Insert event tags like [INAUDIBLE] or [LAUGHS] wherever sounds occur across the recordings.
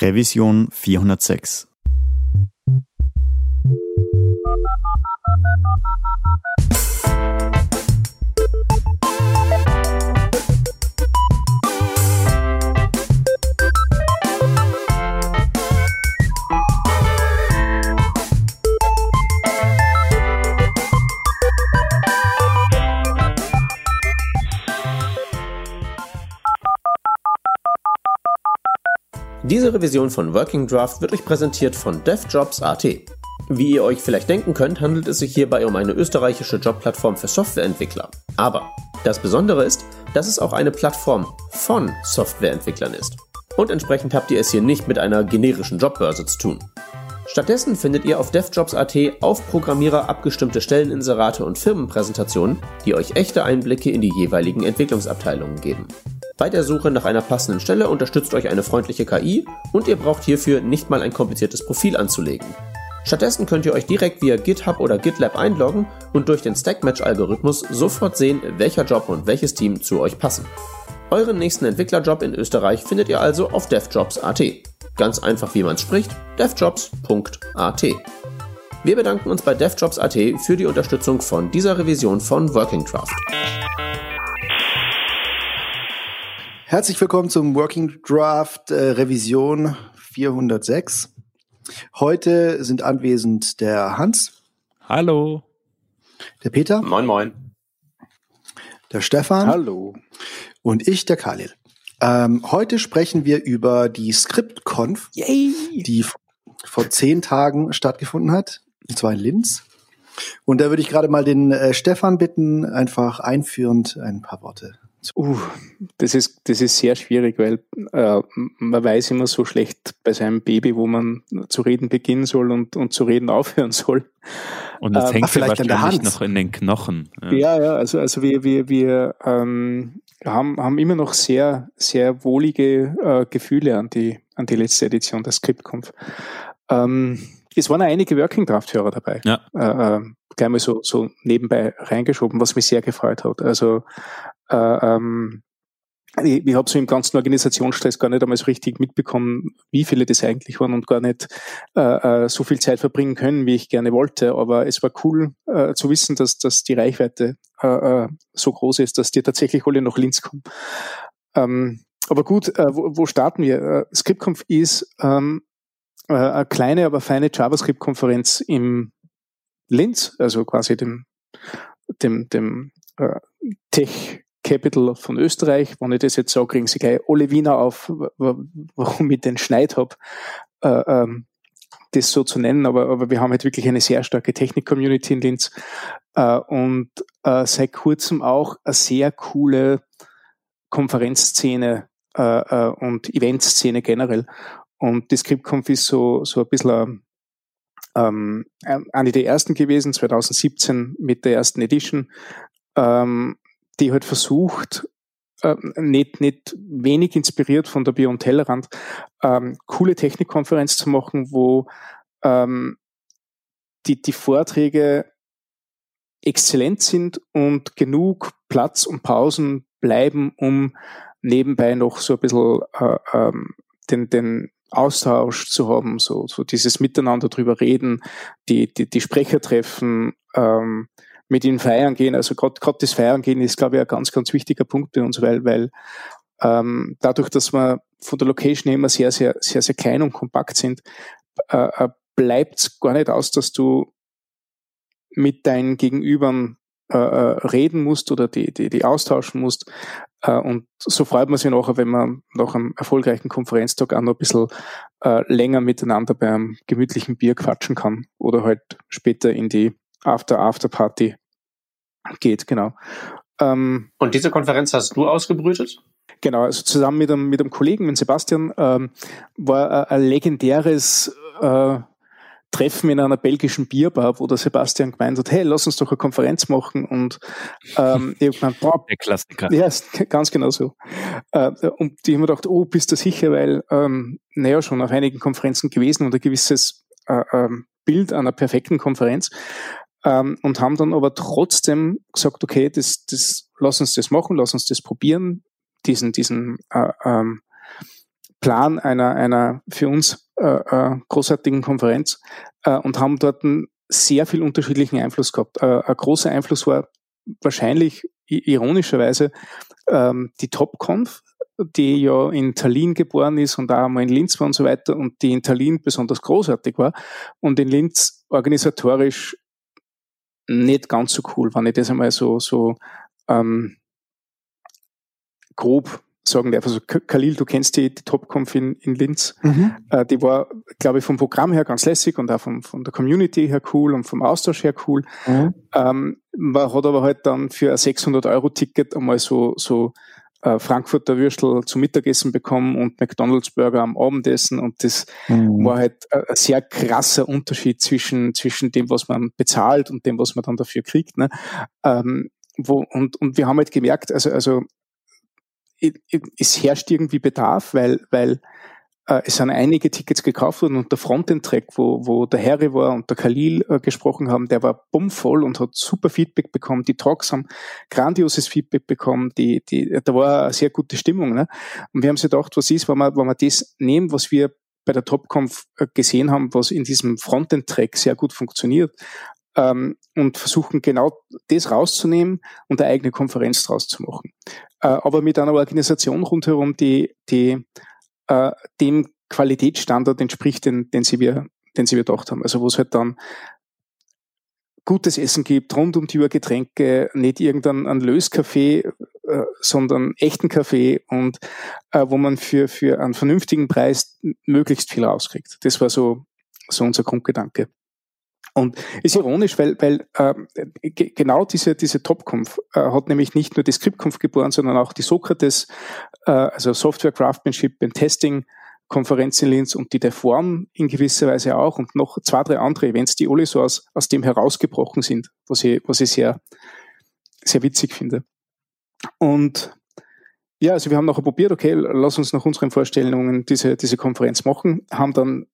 Revision 406 Diese Revision von Working Draft wird euch präsentiert von DevJobs.at. Wie ihr euch vielleicht denken könnt, handelt es sich hierbei um eine österreichische Jobplattform für Softwareentwickler. Aber das Besondere ist, dass es auch eine Plattform von Softwareentwicklern ist. Und entsprechend habt ihr es hier nicht mit einer generischen Jobbörse zu tun. Stattdessen findet ihr auf devjobs.at auf Programmierer abgestimmte Stelleninserate und Firmenpräsentationen, die euch echte Einblicke in die jeweiligen Entwicklungsabteilungen geben. Bei der Suche nach einer passenden Stelle unterstützt euch eine freundliche KI und ihr braucht hierfür nicht mal ein kompliziertes Profil anzulegen. Stattdessen könnt ihr euch direkt via GitHub oder GitLab einloggen und durch den Stackmatch-Algorithmus sofort sehen, welcher Job und welches Team zu euch passen. Euren nächsten Entwicklerjob in Österreich findet ihr also auf devjobs.at. Ganz einfach wie man es spricht, devjobs.at. Wir bedanken uns bei devjobs.at für die Unterstützung von dieser Revision von Working Draft. Herzlich willkommen zum Working Draft äh, Revision 406. Heute sind anwesend der Hans. Hallo. Der Peter. Moin, moin. Der Stefan. Hallo. Und ich, der Khalil. Ähm, heute sprechen wir über die ScriptConf, Yay. die vor zehn Tagen stattgefunden hat, und zwar in Linz. Und da würde ich gerade mal den äh, Stefan bitten, einfach einführend ein paar Worte Uh, das ist, das ist sehr schwierig, weil äh, man weiß immer so schlecht bei seinem Baby, wo man zu reden beginnen soll und, und zu reden [LAUGHS] aufhören soll. Und das ähm, hängt vielleicht an der Hand. noch in den Knochen. Ja, ja, ja also, also wir, wir, wir ähm, haben, haben immer noch sehr, sehr wohlige äh, Gefühle an die, an die letzte Edition der ScriptConf. Ähm, es waren einige Working Draft-Hörer dabei. Ja. Äh, äh, gleich mal so, so nebenbei reingeschoben, was mich sehr gefreut hat. Also äh, ähm, ich, ich habe so im ganzen Organisationsstress gar nicht einmal so richtig mitbekommen, wie viele das eigentlich waren und gar nicht äh, äh, so viel Zeit verbringen können, wie ich gerne wollte. Aber es war cool äh, zu wissen, dass, dass die Reichweite äh, äh so groß ist, dass die tatsächlich alle nach Linz kommen. Ähm, aber gut, äh, wo, wo starten wir? ScriptConf ist ähm, äh, eine kleine, aber feine JavaScript-Konferenz im Linz, also quasi dem, dem, dem äh, Tech Capital von Österreich. Wenn ich das jetzt sage, kriegen sie gleich alle Wiener auf, warum ich den Schneid habe, äh, ähm, das so zu nennen. Aber, aber wir haben halt wirklich eine sehr starke Technik-Community in Linz äh, und äh, seit kurzem auch eine sehr coole Konferenzszene äh, äh, und Eventszene generell. Und die ScriptConf ist so, so ein bisschen ähm, eine der ersten gewesen, 2017 mit der ersten Edition. Ähm, die halt versucht, äh, nicht, nicht wenig inspiriert von der Beyond Tellerrand, ähm, coole Technikkonferenz zu machen, wo ähm, die, die Vorträge exzellent sind und genug Platz und Pausen bleiben, um nebenbei noch so ein bisschen äh, ähm, den, den Austausch zu haben, so, so dieses Miteinander drüber reden, die, die, die Sprecher treffen, ähm, mit ihnen feiern gehen. Also gerade das Feiern gehen ist, glaube ich, ein ganz, ganz wichtiger Punkt bei uns, weil, weil ähm, dadurch, dass wir von der Location immer sehr, sehr, sehr, sehr klein und kompakt sind, äh, äh bleibt es gar nicht aus, dass du mit deinen Gegenübern äh, äh, reden musst oder die, die, die austauschen musst. Äh, und so freut man sich nachher, wenn man nach einem erfolgreichen Konferenztag auch noch ein bisschen äh, länger miteinander beim gemütlichen Bier quatschen kann oder halt später in die After After Party geht, genau. Ähm, Und diese Konferenz hast du ausgebrütet? Genau, also zusammen mit einem, mit einem Kollegen, mit Sebastian, ähm, war ein, legendäres äh, Treffen in einer belgischen Bierbar, wo der Sebastian gemeint hat, hey, lass uns doch eine Konferenz machen und ähm, [LAUGHS] ich hab gemeint, boah, der Klassiker. Ja, ganz genau so. Äh, und ich habe mir gedacht, oh, bist du sicher, weil ähm, naja, schon auf einigen Konferenzen gewesen und ein gewisses äh, ähm, Bild einer perfekten Konferenz ähm, und haben dann aber trotzdem gesagt, okay, das, das, lass uns das machen, lass uns das probieren, diesen, diesen äh, ähm, Plan einer, einer für uns äh, äh, großartigen Konferenz äh, und haben dort einen sehr viel unterschiedlichen Einfluss gehabt. Äh, ein großer Einfluss war wahrscheinlich ironischerweise ähm, die TopConf, die ja in Tallinn geboren ist und auch einmal in Linz war und so weiter und die in Tallinn besonders großartig war und in Linz organisatorisch nicht ganz so cool, wenn ich das einmal so, so ähm, grob sagen darf. Also Khalil, du kennst die, die TopConf in, in Linz. Mhm. Äh, die war, glaube ich, vom Programm her ganz lässig und auch vom, von der Community her cool und vom Austausch her cool. Mhm. Ähm, man hat aber halt dann für ein 600-Euro-Ticket einmal so, so Frankfurter Würstel zum Mittagessen bekommen und McDonalds Burger am Abendessen und das mhm. war halt ein sehr krasser Unterschied zwischen, zwischen dem, was man bezahlt und dem, was man dann dafür kriegt. Ne? Ähm, wo, und, und wir haben halt gemerkt, also, also es herrscht irgendwie Bedarf, weil, weil äh, es sind einige Tickets gekauft worden und der Frontend-Track, wo, wo der Harry war und der Khalil äh, gesprochen haben, der war bummvoll und hat super Feedback bekommen. Die Talks haben grandioses Feedback bekommen. Die, die, da war eine sehr gute Stimmung. Ne? Und wir haben sich gedacht, was ist, wenn wir, wenn wir das nehmen, was wir bei der TopConf äh, gesehen haben, was in diesem Frontend-Track sehr gut funktioniert, ähm, und versuchen genau das rauszunehmen und eine eigene Konferenz draus zu machen. Äh, aber mit einer Organisation rundherum, die, die äh, dem Qualitätsstandard entspricht, den, den, sie wir, den sie wir gedacht haben. Also wo es halt dann gutes Essen gibt, rund um die Uhr Getränke, nicht irgendein Löskaffee, äh, sondern echten Kaffee und äh, wo man für, für einen vernünftigen Preis möglichst viel rauskriegt. Das war so, so unser Grundgedanke. Und ist ironisch, weil, weil äh, genau diese, diese TopConf äh, hat nämlich nicht nur die ScriptConf geboren, sondern auch die Sokrates, äh, also Software Craftsmanship and Testing Konferenz in Linz und die Deform in gewisser Weise auch und noch zwei, drei andere Events, die alle so aus, aus dem herausgebrochen sind, was ich, was ich sehr, sehr witzig finde. Und ja, also wir haben nachher probiert, okay, lass uns nach unseren Vorstellungen diese, diese Konferenz machen, haben dann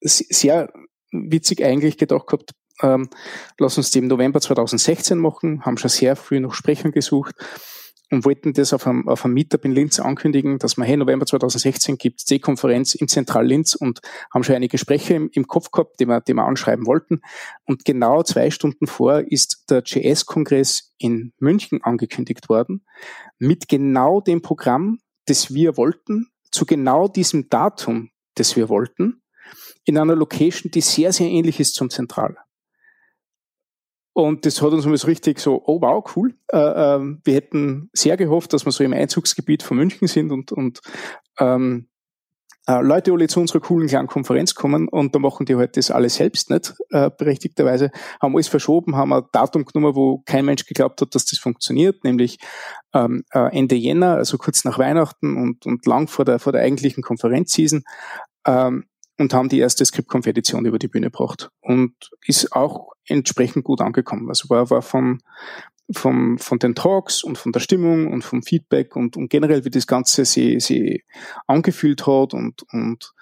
sehr witzig eigentlich gedacht gehabt, ähm, lass uns die im November 2016 machen, haben schon sehr früh noch Sprecher gesucht und wollten das auf einem, auf einem Meetup in Linz ankündigen, dass man, hey, November 2016 gibt es die Konferenz in Zentral Linz und haben schon einige Sprecher im, im Kopf gehabt, die wir, die wir anschreiben wollten. Und genau zwei Stunden vor ist der JS-Kongress in München angekündigt worden, mit genau dem Programm, das wir wollten, zu genau diesem Datum, das wir wollten in einer Location, die sehr, sehr ähnlich ist zum Zentral. Und das hat uns so richtig so, oh wow, cool. Äh, äh, wir hätten sehr gehofft, dass wir so im Einzugsgebiet von München sind und, und ähm, äh, Leute alle zu unserer coolen kleinen Konferenz kommen und da machen die halt das alles selbst nicht, äh, berechtigterweise, haben alles verschoben, haben ein Datum genommen, wo kein Mensch geglaubt hat, dass das funktioniert, nämlich ähm, äh, Ende Jänner, also kurz nach Weihnachten und, und lang vor der, vor der eigentlichen Konferenzseason. Ähm, und haben die erste Scriptconf-Edition über die Bühne gebracht und ist auch entsprechend gut angekommen. Also war, war vom, vom, von den Talks und von der Stimmung und vom Feedback und, und generell, wie das Ganze sie, sie angefühlt hat und, und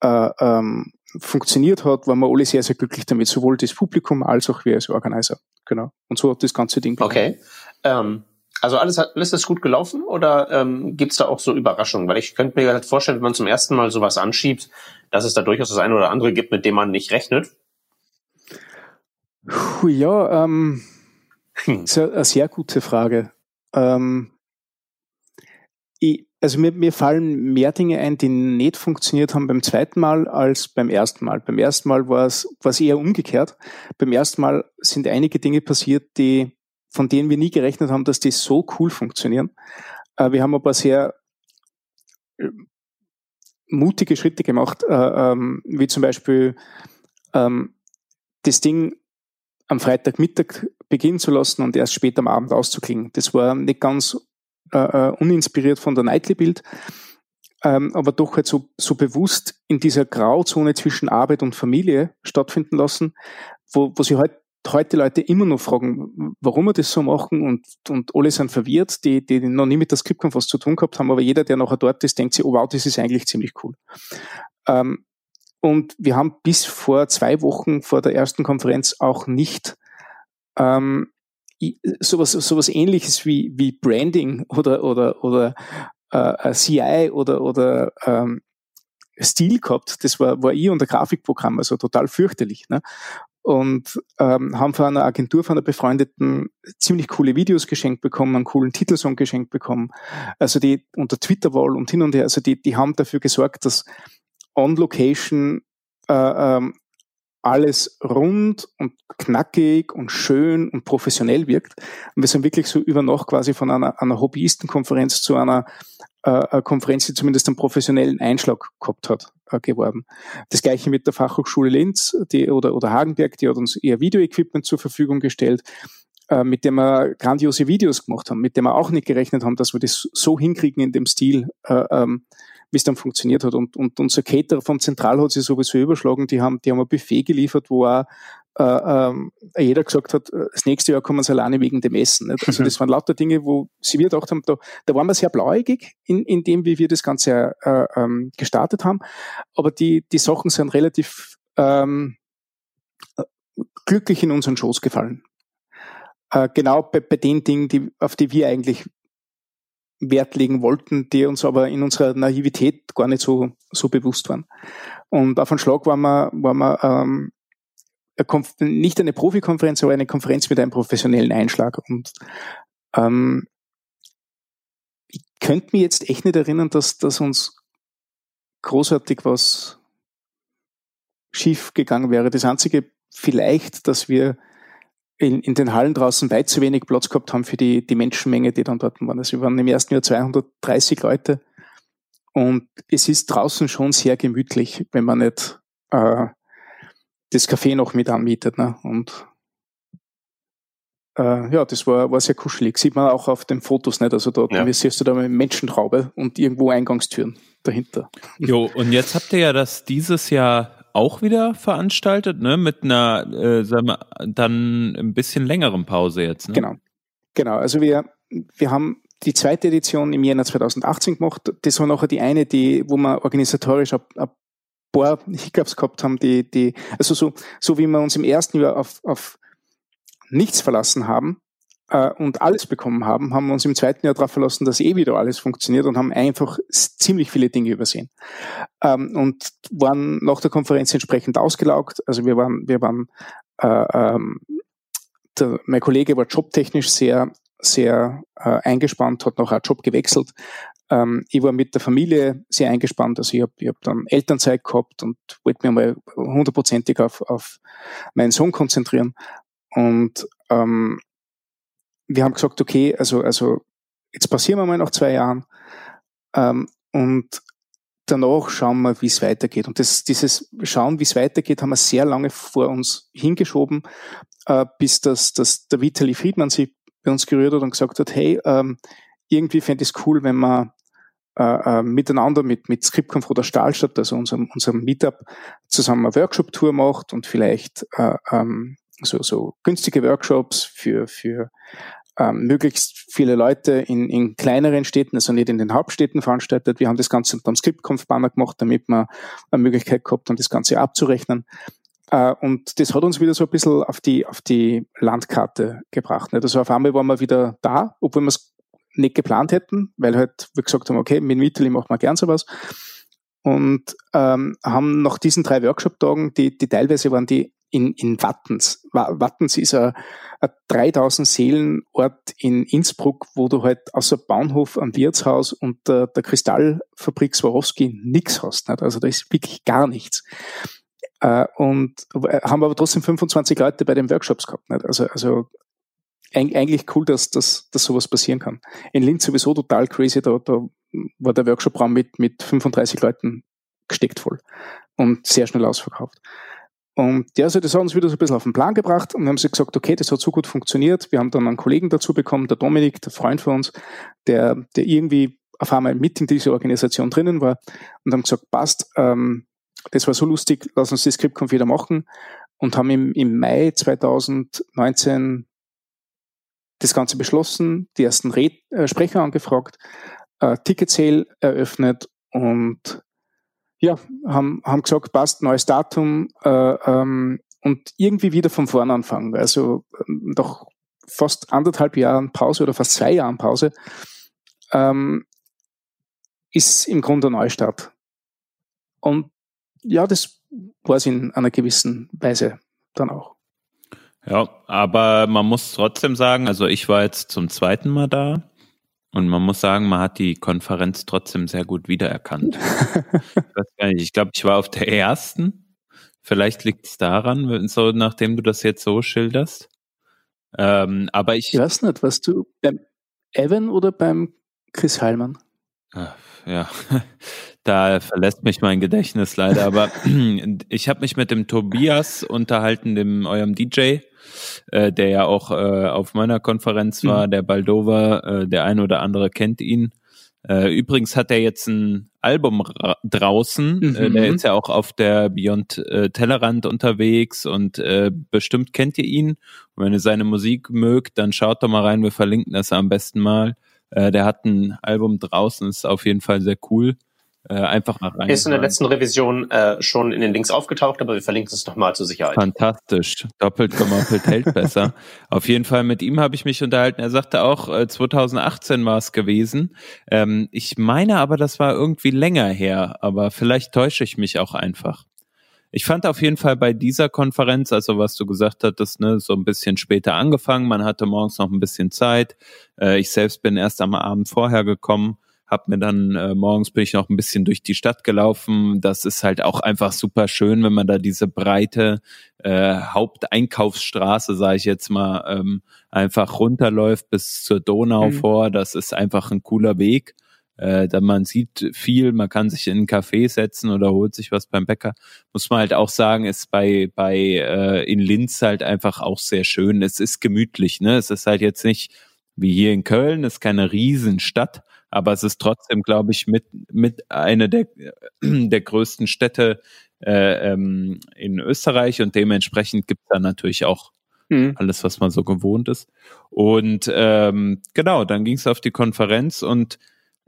äh, ähm, funktioniert hat, waren wir alle sehr, sehr glücklich damit, sowohl das Publikum als auch wir als Organizer. Genau. Und so hat das ganze Ding. Okay. Ähm, also alles, alles ist gut gelaufen oder ähm, gibt da auch so Überraschungen? Weil ich könnte mir halt vorstellen, wenn man zum ersten Mal sowas anschiebt, dass es da durchaus das eine oder andere gibt, mit dem man nicht rechnet. Ja, ähm, hm. ist eine sehr gute Frage. Ähm, ich, also mir, mir fallen mehr Dinge ein, die nicht funktioniert haben beim zweiten Mal als beim ersten Mal. Beim ersten Mal war es eher umgekehrt. Beim ersten Mal sind einige Dinge passiert, die von denen wir nie gerechnet haben, dass die so cool funktionieren. Äh, wir haben aber sehr äh, mutige Schritte gemacht, äh, ähm, wie zum Beispiel ähm, das Ding am Freitagmittag beginnen zu lassen und erst später am Abend auszuklingen. Das war nicht ganz uninspiriert von der Nightly-Bild, ähm, aber doch halt so, so bewusst in dieser Grauzone zwischen Arbeit und Familie stattfinden lassen, wo, wo sie halt heute Leute immer noch fragen, warum wir das so machen und, und alle sind verwirrt, die, die noch nie mit der Skriptkampf was zu tun gehabt haben, aber jeder, der nachher dort ist, denkt sich, oh wow, das ist eigentlich ziemlich cool. Ähm, und wir haben bis vor zwei Wochen vor der ersten Konferenz auch nicht ähm, sowas, sowas ähnliches wie, wie Branding oder, oder, oder äh, CI oder, oder ähm, Stil gehabt. Das war, war ich und der Grafikprogramm, also total fürchterlich. Ne? Und ähm, haben von einer Agentur, von einer befreundeten ziemlich coole Videos geschenkt bekommen, einen coolen Titelsong geschenkt bekommen. Also die unter Twitter-Wall und hin und her, also die, die haben dafür gesorgt, dass on Location äh, ähm, alles rund und knackig und schön und professionell wirkt. Und wir sind wirklich so über Nacht quasi von einer, einer Hobbyistenkonferenz zu einer äh, Konferenz, die zumindest einen professionellen Einschlag gehabt hat, äh, geworden. Das gleiche mit der Fachhochschule Linz die, oder, oder Hagenberg, die hat uns ihr Videoequipment zur Verfügung gestellt, mit dem wir grandiose Videos gemacht haben, mit dem wir auch nicht gerechnet haben, dass wir das so hinkriegen in dem Stil, äh, ähm, wie es dann funktioniert hat. Und, und unser Caterer vom Zentral hat sich sowieso überschlagen. Die haben, die haben ein Buffet geliefert, wo auch äh, ähm, jeder gesagt hat, äh, das nächste Jahr kommen sie alleine wegen dem Essen. Nicht? Also das waren lauter Dinge, wo sie wir gedacht haben, da, da waren wir sehr blauäugig in, in dem, wie wir das Ganze äh, ähm, gestartet haben. Aber die, die Sachen sind relativ ähm, glücklich in unseren Schoß gefallen. Äh, genau bei, bei den Dingen, die, auf die wir eigentlich Wert legen wollten, die uns aber in unserer Naivität gar nicht so, so bewusst waren. Und auf einen Schlag waren wir, waren wir ähm, nicht eine Profikonferenz, aber eine Konferenz mit einem professionellen Einschlag. Und ähm, ich könnte mir jetzt echt nicht erinnern, dass, dass uns großartig was schief gegangen wäre. Das Einzige vielleicht, dass wir in, in den Hallen draußen weit zu wenig Platz gehabt haben für die, die Menschenmenge, die dann dort waren. Also wir waren im ersten Jahr 230 Leute und es ist draußen schon sehr gemütlich, wenn man nicht äh, das Café noch mit anmietet. Ne? Und äh, ja, das war, war sehr kuschelig. Sieht man auch auf den Fotos nicht. Also da ja. siehst du da eine Menschentraube und irgendwo Eingangstüren dahinter. [LAUGHS] Jo, und jetzt habt ihr ja das dieses Jahr auch wieder veranstaltet, ne? Mit einer, äh, sagen wir, dann ein bisschen längeren Pause jetzt. Ne? Genau. Genau. Also wir, wir haben die zweite Edition im Jänner 2018 gemacht. Das war nachher die eine, die, wo wir organisatorisch ab, ab paar Hiccups gehabt haben, die, die, also so, so wie wir uns im ersten Jahr auf, auf nichts verlassen haben äh, und alles bekommen haben, haben wir uns im zweiten Jahr darauf verlassen, dass eh wieder alles funktioniert und haben einfach ziemlich viele Dinge übersehen. Ähm, und waren nach der Konferenz entsprechend ausgelaugt. Also wir waren, wir waren äh, ähm, der, mein Kollege war jobtechnisch sehr, sehr äh, eingespannt, hat noch einen Job gewechselt ähm, ich war mit der Familie sehr eingespannt. Also ich habe hab dann Elternzeit gehabt und wollte mich mal hundertprozentig auf, auf meinen Sohn konzentrieren. Und ähm, wir haben gesagt, okay, also, also jetzt passieren wir mal nach zwei Jahren ähm, und danach schauen wir, wie es weitergeht. Und das, dieses Schauen, wie es weitergeht, haben wir sehr lange vor uns hingeschoben, äh, bis das, das der Vitali Friedmann sich bei uns gerührt hat und gesagt hat, hey, ähm, irgendwie fände ich es cool, wenn man äh, äh, miteinander mit, mit Scriptconf oder Stahlstadt, also unserem, unserem Meetup, zusammen eine Workshop-Tour macht und vielleicht äh, ähm, so, so günstige Workshops für, für ähm, möglichst viele Leute in, in kleineren Städten, also nicht in den Hauptstädten veranstaltet. Wir haben das Ganze unter dem Scriptconf-Banner gemacht, damit man eine Möglichkeit gehabt haben, das Ganze abzurechnen. Uh, und das hat uns wieder so ein bisschen auf die, auf die Landkarte gebracht. Nicht? Also auf einmal waren wir wieder da, obwohl wir es nicht geplant hätten, weil halt wir gesagt haben, okay, mit Italy macht man gern sowas. Und ähm, haben nach diesen drei Workshop-Tagen, die, die teilweise waren die in, in Wattens. Wattens ist ein, ein 3000 Seelenort in Innsbruck, wo du halt außer Bahnhof am Wirtshaus und der, der Kristallfabrik Swarovski nichts hast. Nicht? Also da ist wirklich gar nichts. Äh, und haben aber trotzdem 25 Leute bei den Workshops gehabt. Nicht? Also, also eigentlich cool, dass, dass, dass sowas passieren kann. In Linz sowieso total crazy, da, da war der Workshop-Raum mit, mit 35 Leuten gesteckt voll und sehr schnell ausverkauft. Und ja, also das hat uns wieder so ein bisschen auf den Plan gebracht und wir haben sie gesagt, okay, das hat so gut funktioniert. Wir haben dann einen Kollegen dazu bekommen, der Dominik, der Freund von uns, der, der irgendwie auf einmal mit in dieser Organisation drinnen war und haben gesagt, passt, ähm, das war so lustig, lass uns das Skriptkonf wieder machen und haben im, im Mai 2019 das Ganze beschlossen, die ersten Red äh, Sprecher angefragt, äh, Ticket Sale eröffnet und ja, haben, haben gesagt, passt, neues Datum äh, ähm, und irgendwie wieder von vorn anfangen. Also nach fast anderthalb Jahren Pause oder fast zwei Jahren Pause ähm, ist im Grunde ein Neustart. Und ja, das war es in einer gewissen Weise dann auch. Ja, aber man muss trotzdem sagen, also ich war jetzt zum zweiten Mal da und man muss sagen, man hat die Konferenz trotzdem sehr gut wiedererkannt. [LAUGHS] ich, ich glaube, ich war auf der ersten. Vielleicht liegt es daran, so nachdem du das jetzt so schilderst. Ähm, aber ich, ich weiß nicht, was du beim Evan oder beim Chris Heilmann? Ja, [LAUGHS] da verlässt mich mein Gedächtnis leider. Aber [LAUGHS] [CLEARS THROAT] ich habe mich mit dem Tobias unterhalten, dem eurem DJ, äh, der ja auch äh, auf meiner Konferenz war, mhm. der Baldover. Äh, der eine oder andere kennt ihn. Äh, übrigens hat er jetzt ein Album draußen. Mhm. Äh, der ist ja auch auf der Beyond äh, Tellerrand unterwegs und äh, bestimmt kennt ihr ihn. Und wenn ihr seine Musik mögt, dann schaut doch mal rein. Wir verlinken das am besten mal. Äh, der hat ein Album draußen, ist auf jeden Fall sehr cool. Äh, einfach mal rein. Ist in der letzten Revision äh, schon in den Links aufgetaucht, aber wir verlinken es nochmal zur Sicherheit. Fantastisch. Doppelt gemoppelt hält besser. [LAUGHS] Auf jeden Fall mit ihm habe ich mich unterhalten. Er sagte auch, äh, 2018 war es gewesen. Ähm, ich meine aber, das war irgendwie länger her, aber vielleicht täusche ich mich auch einfach. Ich fand auf jeden Fall bei dieser Konferenz, also was du gesagt hattest, ne, so ein bisschen später angefangen. Man hatte morgens noch ein bisschen Zeit. Äh, ich selbst bin erst am Abend vorher gekommen hab mir dann äh, morgens bin ich noch ein bisschen durch die Stadt gelaufen. Das ist halt auch einfach super schön, wenn man da diese breite äh, Haupteinkaufsstraße, sage ich jetzt mal, ähm, einfach runterläuft bis zur Donau mhm. vor. Das ist einfach ein cooler Weg. Äh, man sieht viel, man kann sich in einen Café setzen oder holt sich was beim Bäcker. Muss man halt auch sagen, ist bei bei äh, in Linz halt einfach auch sehr schön. Es ist gemütlich, ne? Es ist halt jetzt nicht wie hier in Köln, ist keine Riesenstadt, aber es ist trotzdem, glaube ich, mit mit einer der der größten Städte äh, ähm, in Österreich und dementsprechend gibt es da natürlich auch mhm. alles, was man so gewohnt ist. Und ähm, genau, dann ging es auf die Konferenz und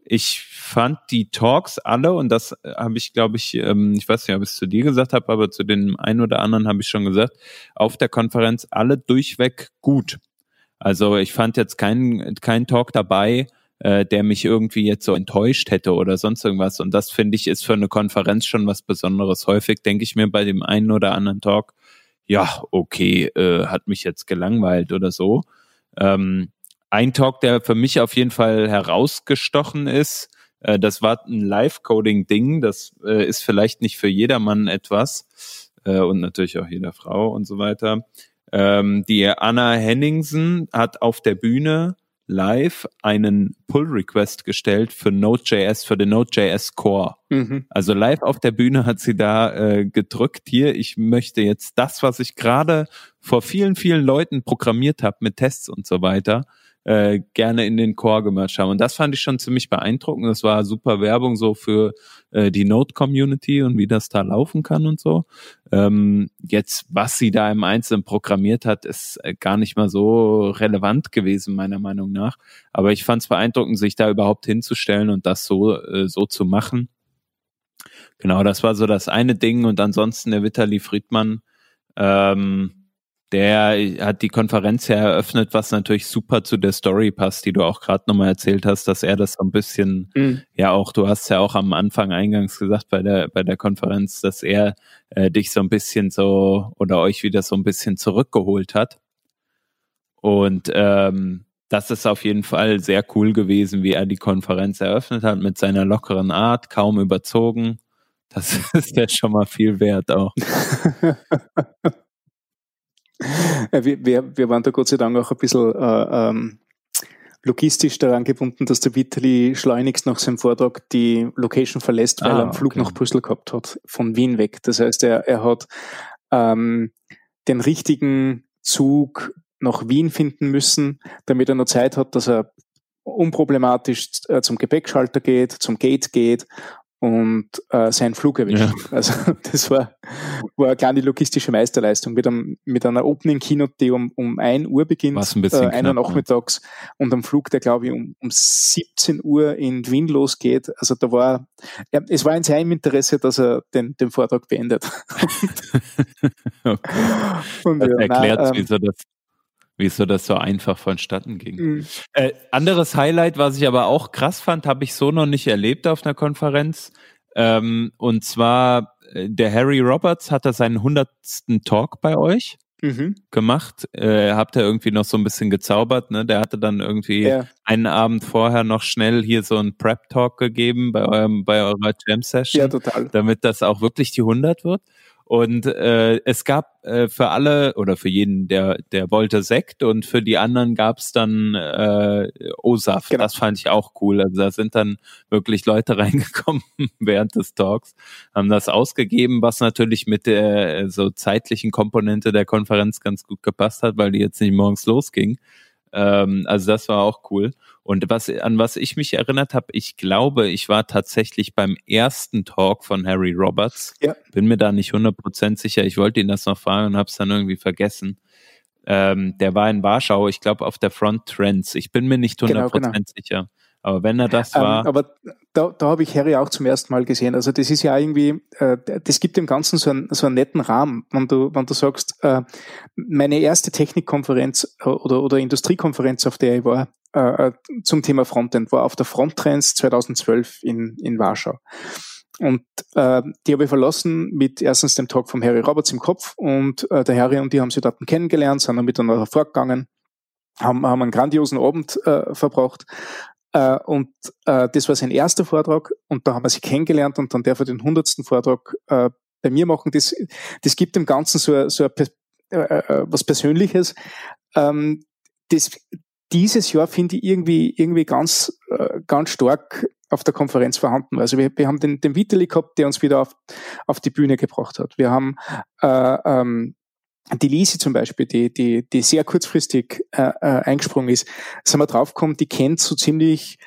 ich fand die Talks alle, und das äh, habe ich, glaube ich, ähm, ich weiß nicht, ob ich es zu dir gesagt habe, aber zu den einen oder anderen habe ich schon gesagt, auf der Konferenz alle durchweg gut. Also ich fand jetzt keinen kein Talk dabei, äh, der mich irgendwie jetzt so enttäuscht hätte oder sonst irgendwas. Und das finde ich ist für eine Konferenz schon was Besonderes. Häufig denke ich mir bei dem einen oder anderen Talk, ja, okay, äh, hat mich jetzt gelangweilt oder so. Ähm, ein Talk, der für mich auf jeden Fall herausgestochen ist, äh, das war ein Live-Coding-Ding. Das äh, ist vielleicht nicht für jedermann etwas äh, und natürlich auch jeder Frau und so weiter. Ähm, die Anna Henningsen hat auf der Bühne live einen Pull-Request gestellt für Node.js, für den Node.js Core. Mhm. Also live auf der Bühne hat sie da äh, gedrückt, hier, ich möchte jetzt das, was ich gerade vor vielen, vielen Leuten programmiert habe mit Tests und so weiter, äh, gerne in den Core gemerged haben. Und das fand ich schon ziemlich beeindruckend. Das war super Werbung so für äh, die Node-Community und wie das da laufen kann und so. Ähm, jetzt, was sie da im Einzelnen programmiert hat, ist äh, gar nicht mal so relevant gewesen, meiner Meinung nach. Aber ich fand es beeindruckend, sich da überhaupt hinzustellen und das so, äh, so zu machen. Genau, das war so das eine Ding. Und ansonsten der Vitali Friedmann, ähm, der hat die Konferenz ja eröffnet, was natürlich super zu der Story passt, die du auch gerade nochmal erzählt hast, dass er das so ein bisschen, mhm. ja auch, du hast ja auch am Anfang eingangs gesagt bei der, bei der Konferenz, dass er äh, dich so ein bisschen so oder euch wieder so ein bisschen zurückgeholt hat. Und ähm, das ist auf jeden Fall sehr cool gewesen, wie er die Konferenz eröffnet hat, mit seiner lockeren Art, kaum überzogen. Das [LAUGHS] ist ja schon mal viel wert auch. [LAUGHS] Wir, wir, wir waren da Gott sei Dank auch ein bisschen äh, ähm, logistisch daran gebunden, dass der Vitali schleunigst nach seinem Vortrag die Location verlässt, weil ah, er einen Flug okay. nach Brüssel gehabt hat, von Wien weg. Das heißt, er, er hat ähm, den richtigen Zug nach Wien finden müssen, damit er noch Zeit hat, dass er unproblematisch äh, zum Gepäckschalter geht, zum Gate geht und äh, seinen Flug erwischt. Ja. Also das war, war eine kleine logistische Meisterleistung mit, einem, mit einer Opening Keynote, die um, um 1 Uhr beginnt, ein äh, 1 Uhr nachmittags ja. und am Flug, der glaube ich um, um 17 Uhr in Wien losgeht. Also da war, ja, es war in seinem Interesse, dass er den, den Vortrag beendet. [LAUGHS] okay. Und, das ja, erklärt, nein, ähm, wieso das wieso das so einfach vonstatten ging. Mhm. Äh, anderes Highlight, was ich aber auch krass fand, habe ich so noch nicht erlebt auf einer Konferenz. Ähm, und zwar äh, der Harry Roberts hatte seinen hundertsten Talk bei euch mhm. gemacht. Äh, habt ihr irgendwie noch so ein bisschen gezaubert, ne? Der hatte dann irgendwie ja. einen Abend vorher noch schnell hier so einen Prep-Talk gegeben bei eurem, bei eurer Jam-Session. Ja, total. Damit das auch wirklich die 100 wird. Und äh, es gab äh, für alle oder für jeden, der der wollte Sekt und für die anderen gab es dann äh, O-Saft. Genau. Das fand ich auch cool. Also da sind dann wirklich Leute [LAUGHS] reingekommen während des Talks, haben das ausgegeben, was natürlich mit der so zeitlichen Komponente der Konferenz ganz gut gepasst hat, weil die jetzt nicht morgens losging. Ähm, also das war auch cool. Und was an was ich mich erinnert habe, ich glaube, ich war tatsächlich beim ersten Talk von Harry Roberts. Ja. Bin mir da nicht 100% sicher. Ich wollte ihn das noch fragen und habe es dann irgendwie vergessen. Ähm, der war in Warschau, ich glaube auf der Front Trends. Ich bin mir nicht 100% genau, genau. sicher. Aber wenn er das ähm, war. Ähm, aber da, da habe ich Harry auch zum ersten Mal gesehen. Also das ist ja irgendwie, äh, das gibt dem Ganzen so einen, so einen netten Rahmen, wenn du, wenn du sagst, äh, meine erste Technikkonferenz oder, oder Industriekonferenz, auf der ich war, äh, äh zum Thema Frontend, war auf der Fronttrends 2012 in, in Warschau. Und äh, die habe ich verlassen mit erstens dem Talk vom Harry Roberts im Kopf und äh, der Harry und die haben sie dort kennengelernt, sind dann miteinander vorgegangen, haben, haben einen grandiosen Abend äh, verbracht äh, und äh, das war sein erster Vortrag und da haben wir sie kennengelernt und dann darf er den hundertsten Vortrag äh, bei mir machen. Das, das gibt dem Ganzen so, so ein, äh, äh, was Persönliches. Ähm, das, dieses Jahr finde ich irgendwie, irgendwie ganz, äh, ganz stark auf der Konferenz vorhanden. Also wir, wir haben den, den Vitali gehabt, der uns wieder auf, auf die Bühne gebracht hat. Wir haben äh, ähm, die Lisi zum Beispiel, die, die, die sehr kurzfristig äh, äh, eingesprungen ist, sind wir draufgekommen, die kennt so ziemlich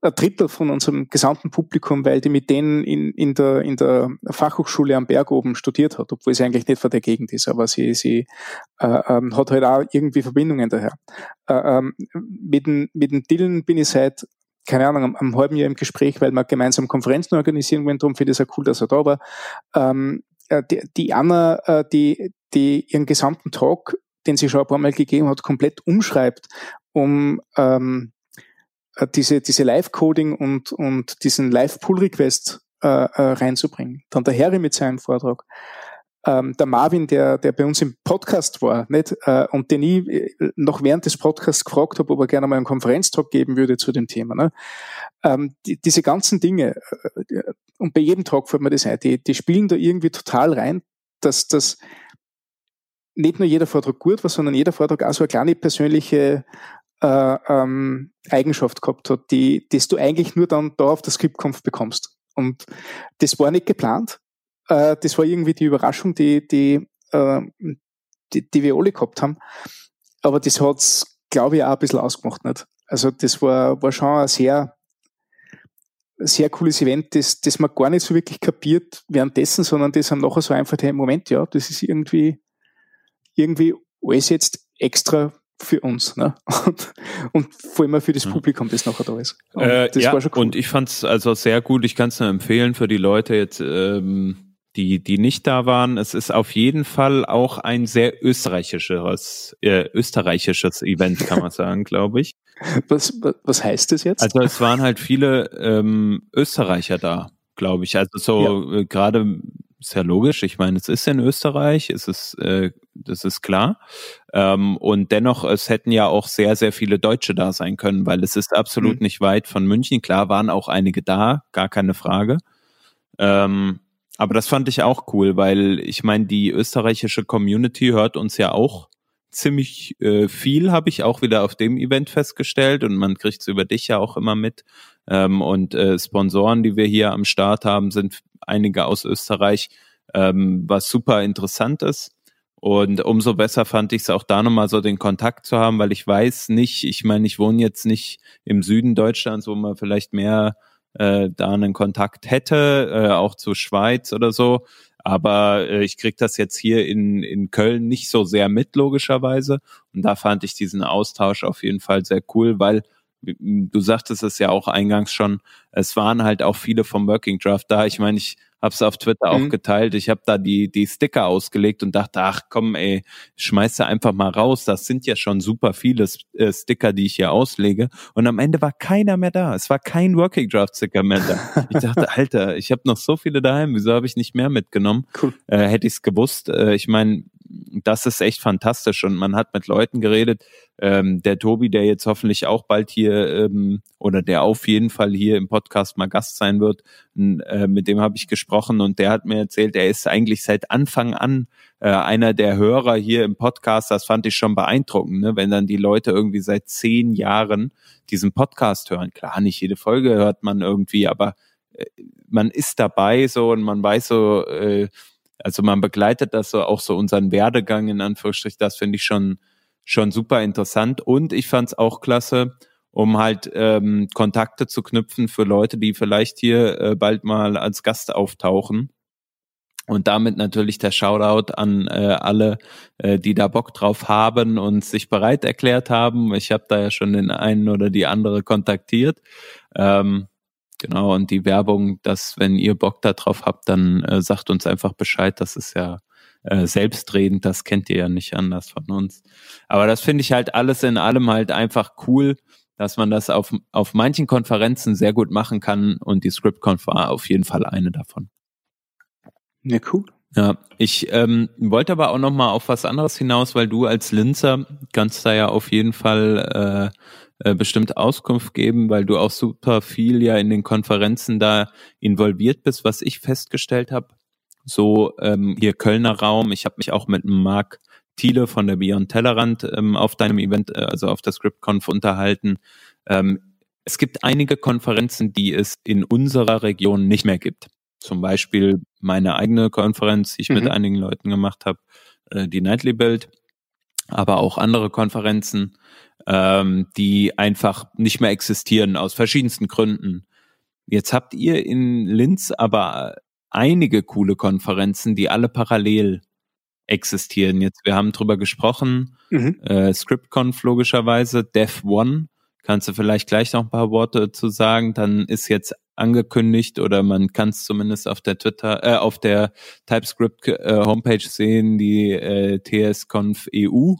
ein Drittel von unserem gesamten Publikum, weil die mit denen in, in, der, in der Fachhochschule am Berg oben studiert hat, obwohl sie eigentlich nicht von der Gegend ist, aber sie, sie äh, ähm, hat halt auch irgendwie Verbindungen daher. Äh, ähm, mit, dem, mit dem Dylan bin ich seit keine Ahnung, am, am halben Jahr im Gespräch, weil wir gemeinsam Konferenzen organisieren wollen, darum finde ich es auch cool, dass er da war. Ähm, äh, die, die Anna, äh, die, die ihren gesamten Talk, den sie schon ein paar Mal gegeben hat, komplett umschreibt, um ähm, äh, diese, diese Live-Coding und, und diesen Live-Pull-Request äh, äh, reinzubringen. Dann der Harry mit seinem Vortrag. Ähm, der Marvin, der, der bei uns im Podcast war, nicht, äh, und den ich äh, noch während des Podcasts gefragt habe, ob er gerne mal einen Konferenztalk geben würde zu dem Thema. Ne? Ähm, die, diese ganzen Dinge, äh, und bei jedem Talk fällt mir das ein, die, die spielen da irgendwie total rein, dass das nicht nur jeder Vortrag gut war, sondern jeder Vortrag auch so eine kleine persönliche äh, ähm, Eigenschaft gehabt hat, die, dass du eigentlich nur dann da auf der Skriptkampf bekommst. Und das war nicht geplant. Äh, das war irgendwie die Überraschung, die, die, äh, die, die wir alle gehabt haben. Aber das hat's, glaube ich, auch ein bisschen ausgemacht. Nicht? Also das war, war schon ein sehr, sehr cooles Event, das, das man gar nicht so wirklich kapiert währenddessen, sondern das haben nachher so einfach, hey, Moment, ja, das ist irgendwie, irgendwie alles jetzt extra für uns ne? und, und vor allem für das Publikum, das nachher da ist. Und äh, das ja, war schon cool. Und ich fand es also sehr gut. Ich kann es nur empfehlen für die Leute jetzt, ähm, die die nicht da waren. Es ist auf jeden Fall auch ein sehr österreichisches äh, österreichisches Event, kann man [LAUGHS] sagen, glaube ich. Was, was heißt das jetzt? Also es waren halt viele ähm, Österreicher da, glaube ich. Also so ja. äh, gerade ist ja logisch. Ich meine, es ist in Österreich, es ist, äh, das ist klar. Ähm, und dennoch, es hätten ja auch sehr, sehr viele Deutsche da sein können, weil es ist absolut mhm. nicht weit von München. Klar waren auch einige da, gar keine Frage. Ähm, aber das fand ich auch cool, weil ich meine, die österreichische Community hört uns ja auch ziemlich äh, viel, habe ich auch wieder auf dem Event festgestellt und man kriegt es über dich ja auch immer mit. Ähm, und äh, Sponsoren, die wir hier am Start haben, sind einige aus Österreich, ähm, was super interessant ist. Und umso besser fand ich es auch da nochmal so den Kontakt zu haben, weil ich weiß nicht, ich meine, ich wohne jetzt nicht im Süden Deutschlands, wo man vielleicht mehr äh, da einen Kontakt hätte, äh, auch zur Schweiz oder so. Aber äh, ich krieg das jetzt hier in, in Köln nicht so sehr mit, logischerweise. Und da fand ich diesen Austausch auf jeden Fall sehr cool, weil du sagtest es ja auch eingangs schon, es waren halt auch viele vom Working Draft da. Ich meine, ich habe es auf Twitter mhm. auch geteilt. Ich habe da die, die Sticker ausgelegt und dachte, ach komm, ey, schmeiß da einfach mal raus. Das sind ja schon super viele äh, Sticker, die ich hier auslege. Und am Ende war keiner mehr da. Es war kein Working Draft Sticker mehr da. Ich dachte, Alter, ich habe noch so viele daheim. Wieso habe ich nicht mehr mitgenommen? Cool. Äh, hätte ich es gewusst. Äh, ich meine, das ist echt fantastisch und man hat mit Leuten geredet. Ähm, der Tobi, der jetzt hoffentlich auch bald hier ähm, oder der auf jeden Fall hier im Podcast mal Gast sein wird, äh, mit dem habe ich gesprochen und der hat mir erzählt, er ist eigentlich seit Anfang an äh, einer der Hörer hier im Podcast. Das fand ich schon beeindruckend, ne? wenn dann die Leute irgendwie seit zehn Jahren diesen Podcast hören. Klar, nicht jede Folge hört man irgendwie, aber äh, man ist dabei so und man weiß so, äh, also man begleitet das so auch so unseren Werdegang in Anführungsstrich. Das finde ich schon schon super interessant und ich fand es auch klasse, um halt ähm, Kontakte zu knüpfen für Leute, die vielleicht hier äh, bald mal als Gast auftauchen. Und damit natürlich der Shoutout an äh, alle, äh, die da Bock drauf haben und sich bereit erklärt haben. Ich habe da ja schon den einen oder die andere kontaktiert. Ähm, Genau, und die Werbung, dass wenn ihr Bock darauf habt, dann äh, sagt uns einfach Bescheid. Das ist ja äh, selbstredend, das kennt ihr ja nicht anders von uns. Aber das finde ich halt alles in allem halt einfach cool, dass man das auf, auf manchen Konferenzen sehr gut machen kann und die ScriptConf war auf jeden Fall eine davon. Ja, cool. Ja, ich ähm, wollte aber auch noch mal auf was anderes hinaus, weil du als Linzer kannst da ja auf jeden Fall äh, äh, bestimmt Auskunft geben, weil du auch super viel ja in den Konferenzen da involviert bist, was ich festgestellt habe. So ähm, hier Kölner Raum, ich habe mich auch mit Marc Thiele von der Beyond Tellerrand ähm, auf deinem Event, äh, also auf der ScriptConf unterhalten. Ähm, es gibt einige Konferenzen, die es in unserer Region nicht mehr gibt. Zum Beispiel meine eigene Konferenz, die ich mhm. mit einigen Leuten gemacht habe, äh, die Nightly Build, aber auch andere Konferenzen ähm, die einfach nicht mehr existieren aus verschiedensten Gründen. Jetzt habt ihr in Linz aber einige coole Konferenzen, die alle parallel existieren. Jetzt, wir haben drüber gesprochen, mhm. äh, ScriptConf logischerweise, Dev One, kannst du vielleicht gleich noch ein paar Worte zu sagen, dann ist jetzt angekündigt oder man kann es zumindest auf der Twitter, äh, auf der TypeScript äh, Homepage sehen, die äh, TSConf EU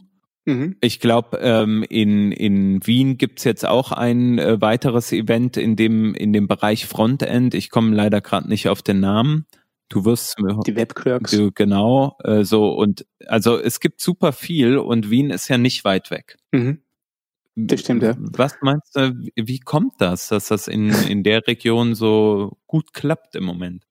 Mhm. Ich glaube, ähm, in, in Wien gibt's jetzt auch ein äh, weiteres Event in dem, in dem Bereich Frontend. Ich komme leider gerade nicht auf den Namen. Du wirst die Webclerks. Du, genau, äh, so und also es gibt super viel und Wien ist ja nicht weit weg. Mhm. Das stimmt, ja. Was meinst du, wie kommt das, dass das in, in der Region so gut klappt im Moment?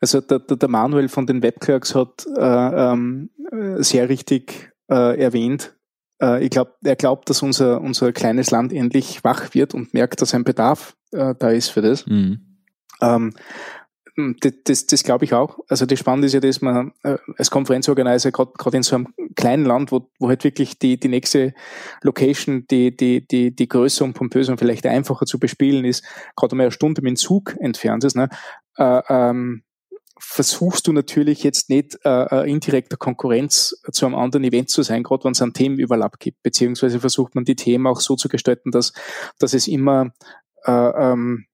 Also der, der, Manuel von den Webclerks hat äh, ähm, sehr richtig äh, erwähnt, äh, ich glaube, er glaubt, dass unser, unser kleines Land endlich wach wird und merkt, dass ein Bedarf äh, da ist für das. Mhm. Ähm, das, das, das glaube ich auch. Also das Spannende ist ja, dass man äh, als Konferenzorganizer gerade in so einem kleinen Land, wo, wo halt wirklich die, die nächste Location, die, die, die, die größer und pompöser und vielleicht einfacher zu bespielen ist, gerade mal eine Stunde mit dem Zug entfernt ist, ne, äh, ähm, versuchst du natürlich jetzt nicht äh, indirekter Konkurrenz zu einem anderen Event zu sein, gerade wenn es einen Themenüberlapp gibt, beziehungsweise versucht man die Themen auch so zu gestalten, dass, dass es immer äh, ähm, äh,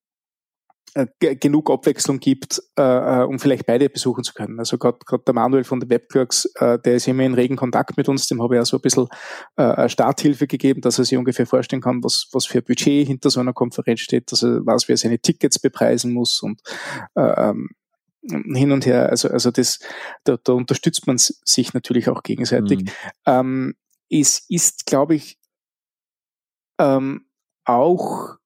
genug Abwechslung gibt, äh, äh, um vielleicht beide besuchen zu können. Also gerade der Manuel von den Webclerks, äh, der ist immer in regen Kontakt mit uns, dem habe ich auch so ein bisschen äh, Starthilfe gegeben, dass er sich ungefähr vorstellen kann, was, was für Budget hinter so einer Konferenz steht, dass er weiß, wie er seine Tickets bepreisen muss und äh, ähm, hin und her. Also, also das, da, da unterstützt man sich natürlich auch gegenseitig. Mhm. Ähm, es ist, glaube ich, ähm, auch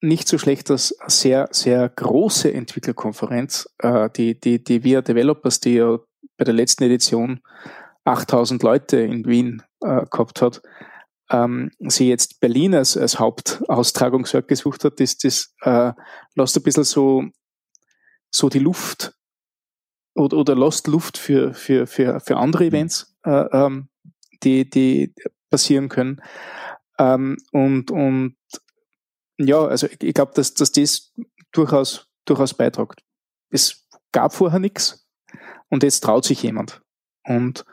nicht so schlecht, dass eine sehr, sehr große Entwicklerkonferenz, äh, die, die, die VIA Developers, die ja bei der letzten Edition 8000 Leute in Wien äh, gehabt hat, ähm, sie jetzt Berlin als, als Hauptaustragungsort gesucht hat, ist das äh, lässt ein bisschen so so die Luft oder, oder lost Luft für, für, für, für andere mhm. Events, äh, ähm, die, die passieren können. Ähm, und, und ja, also ich, glaube, dass, dass das durchaus, durchaus beitragt. Es gab vorher nichts und jetzt traut sich jemand. Und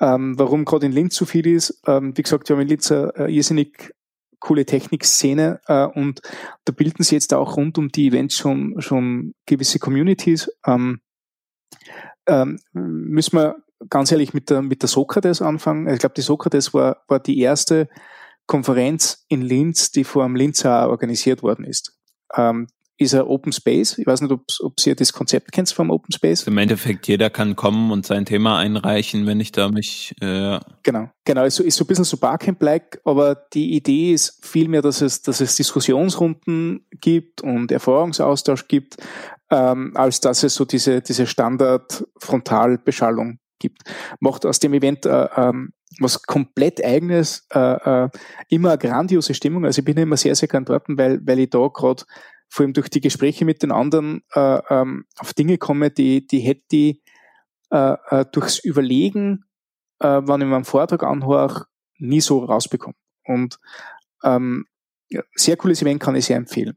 ähm, warum gerade in Linz so viel ist, ähm, wie gesagt, wir haben in Linz eine irrsinnig coole Technikszene äh, und da bilden sie jetzt auch rund um die Events schon, schon gewisse Communities. Ähm, ähm, müssen wir ganz ehrlich mit der, mit der Sokrates anfangen. Ich glaube, die Sokrates war, war die erste Konferenz in Linz, die vor dem Linzer organisiert worden ist. Ähm, ist ein Open Space. Ich weiß nicht, ob, ob ihr das Konzept kennt vom Open Space. Im Endeffekt, jeder kann kommen und sein Thema einreichen, wenn ich da mich. Äh genau, genau. Ist so, ist so ein bisschen so Barcamp-like, aber die Idee ist vielmehr, dass es, dass es Diskussionsrunden gibt und Erfahrungsaustausch gibt, ähm, als dass es so diese, diese Standard-Frontalbeschallung gibt. Macht aus dem Event äh, ähm, was komplett eigenes, äh, äh, immer eine grandiose Stimmung. Also ich bin immer sehr, sehr gern dort, weil, weil ich da gerade vor allem durch die Gespräche mit den anderen äh, ähm, auf Dinge komme, die, die hätte ich äh, äh, durchs Überlegen, äh, wenn ich meinen Vortrag anhöre, nie so rausbekommen. Und ähm, sehr cooles Event kann ich sehr empfehlen.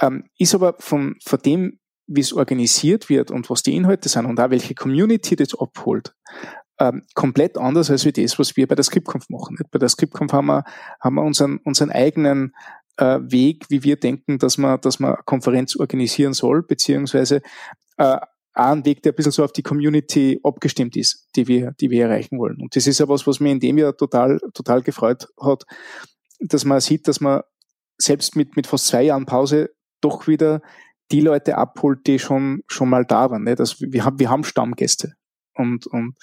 Ähm, ist aber von, von dem, wie es organisiert wird und was die Inhalte sind und auch welche Community das abholt, ähm, komplett anders als wie das, was wir bei der Scriptconf machen. Bei der Scriptconf haben wir, haben wir unseren, unseren eigenen äh, Weg, wie wir denken, dass man, dass man eine Konferenz organisieren soll, beziehungsweise äh, auch ein Weg, der ein bisschen so auf die Community abgestimmt ist, die wir, die wir erreichen wollen. Und das ist ja was, was mir in dem Jahr total, total gefreut hat, dass man sieht, dass man selbst mit, mit fast zwei Jahren Pause doch wieder die Leute abholt, die schon, schon mal da waren. Ne? Das, wir, haben, wir haben Stammgäste. Und, und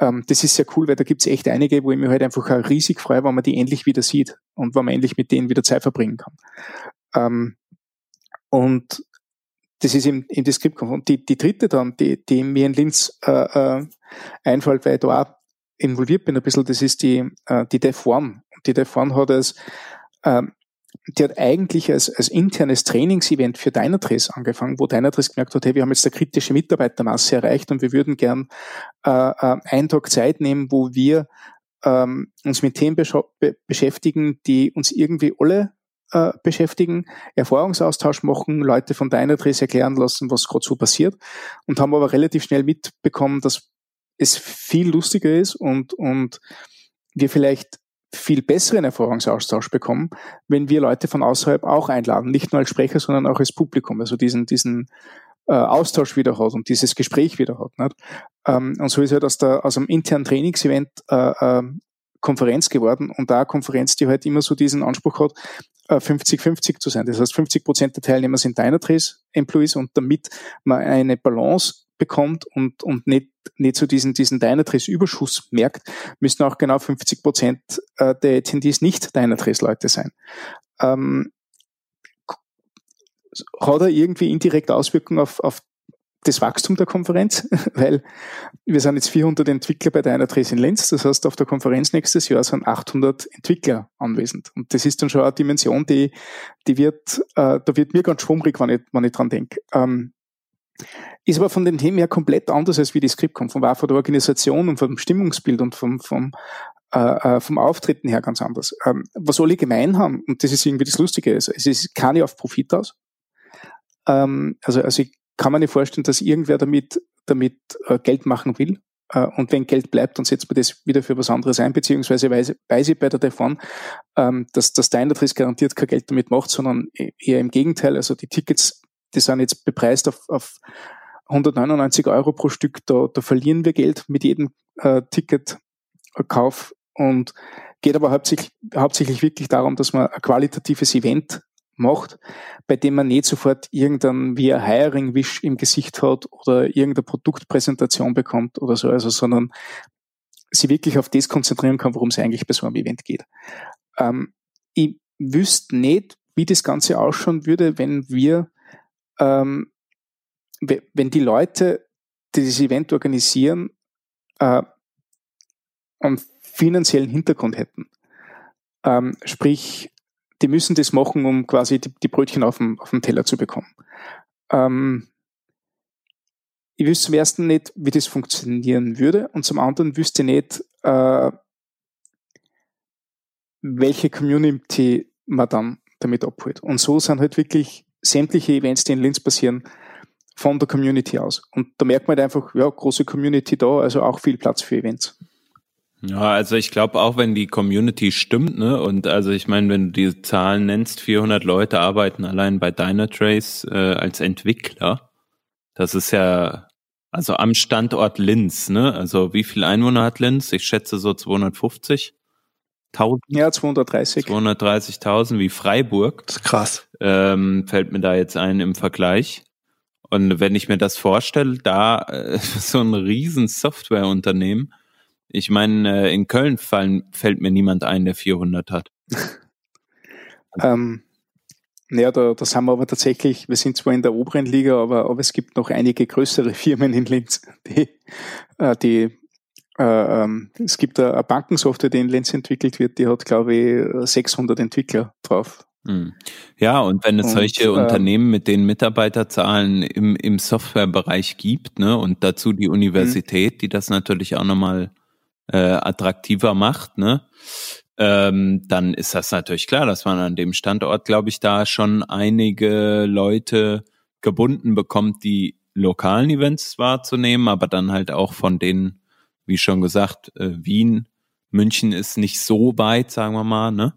ähm, das ist sehr cool, weil da gibt's echt einige, wo ich mir halt einfach riesig freue, wenn man die endlich wieder sieht und wenn man endlich mit denen wieder Zeit verbringen kann. Ähm, und das ist im, im Skript Und die, die dritte dann, die, die mir in Linz äh, äh, einfällt, weil ich da auch involviert bin ein bisschen, das ist die, äh, die Dev One. Die Dev One hat als ähm, die hat eigentlich als, als internes Trainingsevent für Dynatrace angefangen, wo Dynatrace gemerkt hat, hey, wir haben jetzt eine kritische Mitarbeitermasse erreicht und wir würden gern äh, äh, einen Tag Zeit nehmen, wo wir ähm, uns mit Themen be beschäftigen, die uns irgendwie alle äh, beschäftigen, Erfahrungsaustausch machen, Leute von Dynatrace erklären lassen, was gerade so passiert und haben aber relativ schnell mitbekommen, dass es viel lustiger ist und, und wir vielleicht viel besseren Erfahrungsaustausch bekommen, wenn wir Leute von außerhalb auch einladen, nicht nur als Sprecher, sondern auch als Publikum, also diesen, diesen äh, Austausch wieder hat und dieses Gespräch wieder hat. Nicht? Ähm, und so ist halt aus, der, aus einem internen Trainingsevent äh, äh, Konferenz geworden und da Konferenz, die halt immer so diesen Anspruch hat, 50-50 äh, zu sein. Das heißt, 50 Prozent der Teilnehmer sind Dynatrace-Employees und damit man eine Balance bekommt und, und nicht, nicht so diesen, diesen Dynatrace-Überschuss merkt, müssen auch genau 50 Prozent äh, der Attendees nicht Dynatrace-Leute sein. Ähm, hat er irgendwie indirekt Auswirkungen auf, auf das Wachstum der Konferenz, [LAUGHS] weil wir sind jetzt 400 Entwickler bei Dynatrace in Lenz, das heißt auf der Konferenz nächstes Jahr sind 800 Entwickler anwesend und das ist dann schon eine Dimension, die, die wird, äh, da wird mir ganz schwummrig, wenn ich, wenn ich dran denke. Ähm, ist aber von den Themen her komplett anders als wie die Skript kommt, vom war von der Organisation und vom Stimmungsbild und vom, vom, äh, äh, vom Auftreten her ganz anders. Ähm, was alle gemein haben, und das ist irgendwie das Lustige, also es ist keine auf Profit aus. Ähm, also, also ich kann mir nicht vorstellen, dass irgendwer damit, damit äh, Geld machen will. Äh, und wenn Geld bleibt, dann setzt man das wieder für was anderes ein, beziehungsweise weiß, weiß ich bei der Defon, ähm, dass das Dynatrace garantiert kein Geld damit macht, sondern e-, eher im Gegenteil. Also die Tickets die sind jetzt bepreist auf, auf 199 Euro pro Stück, da, da verlieren wir Geld mit jedem äh, Ticketkauf und geht aber hauptsächlich, hauptsächlich wirklich darum, dass man ein qualitatives Event macht, bei dem man nicht sofort irgendein wie ein Hiring-Wish im Gesicht hat oder irgendeine Produktpräsentation bekommt oder so, also, sondern sie wirklich auf das konzentrieren kann, worum es eigentlich bei so einem Event geht. Ähm, ich wüsste nicht, wie das Ganze ausschauen würde, wenn wir ähm, wenn die Leute, die dieses Event organisieren, äh, einen finanziellen Hintergrund hätten. Ähm, sprich, die müssen das machen, um quasi die, die Brötchen auf dem, auf dem Teller zu bekommen. Ähm, ich wüsste zum ersten nicht, wie das funktionieren würde und zum anderen wüsste ich nicht, äh, welche Community man dann damit abholt. Und so sind halt wirklich sämtliche Events, die in Linz passieren, von der Community aus. Und da merkt man halt einfach, ja, große Community da, also auch viel Platz für Events. Ja, also ich glaube auch, wenn die Community stimmt, ne, und also ich meine, wenn du die Zahlen nennst, 400 Leute arbeiten allein bei Dynatrace äh, als Entwickler, das ist ja, also am Standort Linz, ne, also wie viel Einwohner hat Linz? Ich schätze so 250. 1000, Ja, 230. 230.000 wie Freiburg, Das ist krass. ähm, fällt mir da jetzt ein im Vergleich. Und wenn ich mir das vorstelle, da äh, [LAUGHS] so ein riesen Softwareunternehmen, ich meine, äh, in Köln fallen, fällt mir niemand ein, der 400 hat. [LAUGHS] Ähm, naja, da, da sind wir aber tatsächlich, wir sind zwar in der oberen Liga, aber, aber es gibt noch einige größere [LAUGHS] Firmen in Linz, die, äh, die es gibt eine Bankensoftware, die in Linz entwickelt wird, die hat, glaube ich, 600 Entwickler drauf. Hm. Ja, und wenn es Und, solche ähm, Unternehmen mit den Mitarbeiterzahlen im, im Softwarebereich gibt, ne, und dazu die Universität, die das natürlich auch nochmal äh, attraktiver macht, ne, ähm, dann ist das natürlich klar, dass man an dem Standort, glaube ich, da schon einige Leute gebunden bekommt, die lokalen Events wahrzunehmen, aber dann halt auch von denen, wie schon gesagt, äh, Wien, München ist nicht so weit, sagen wir mal, ne?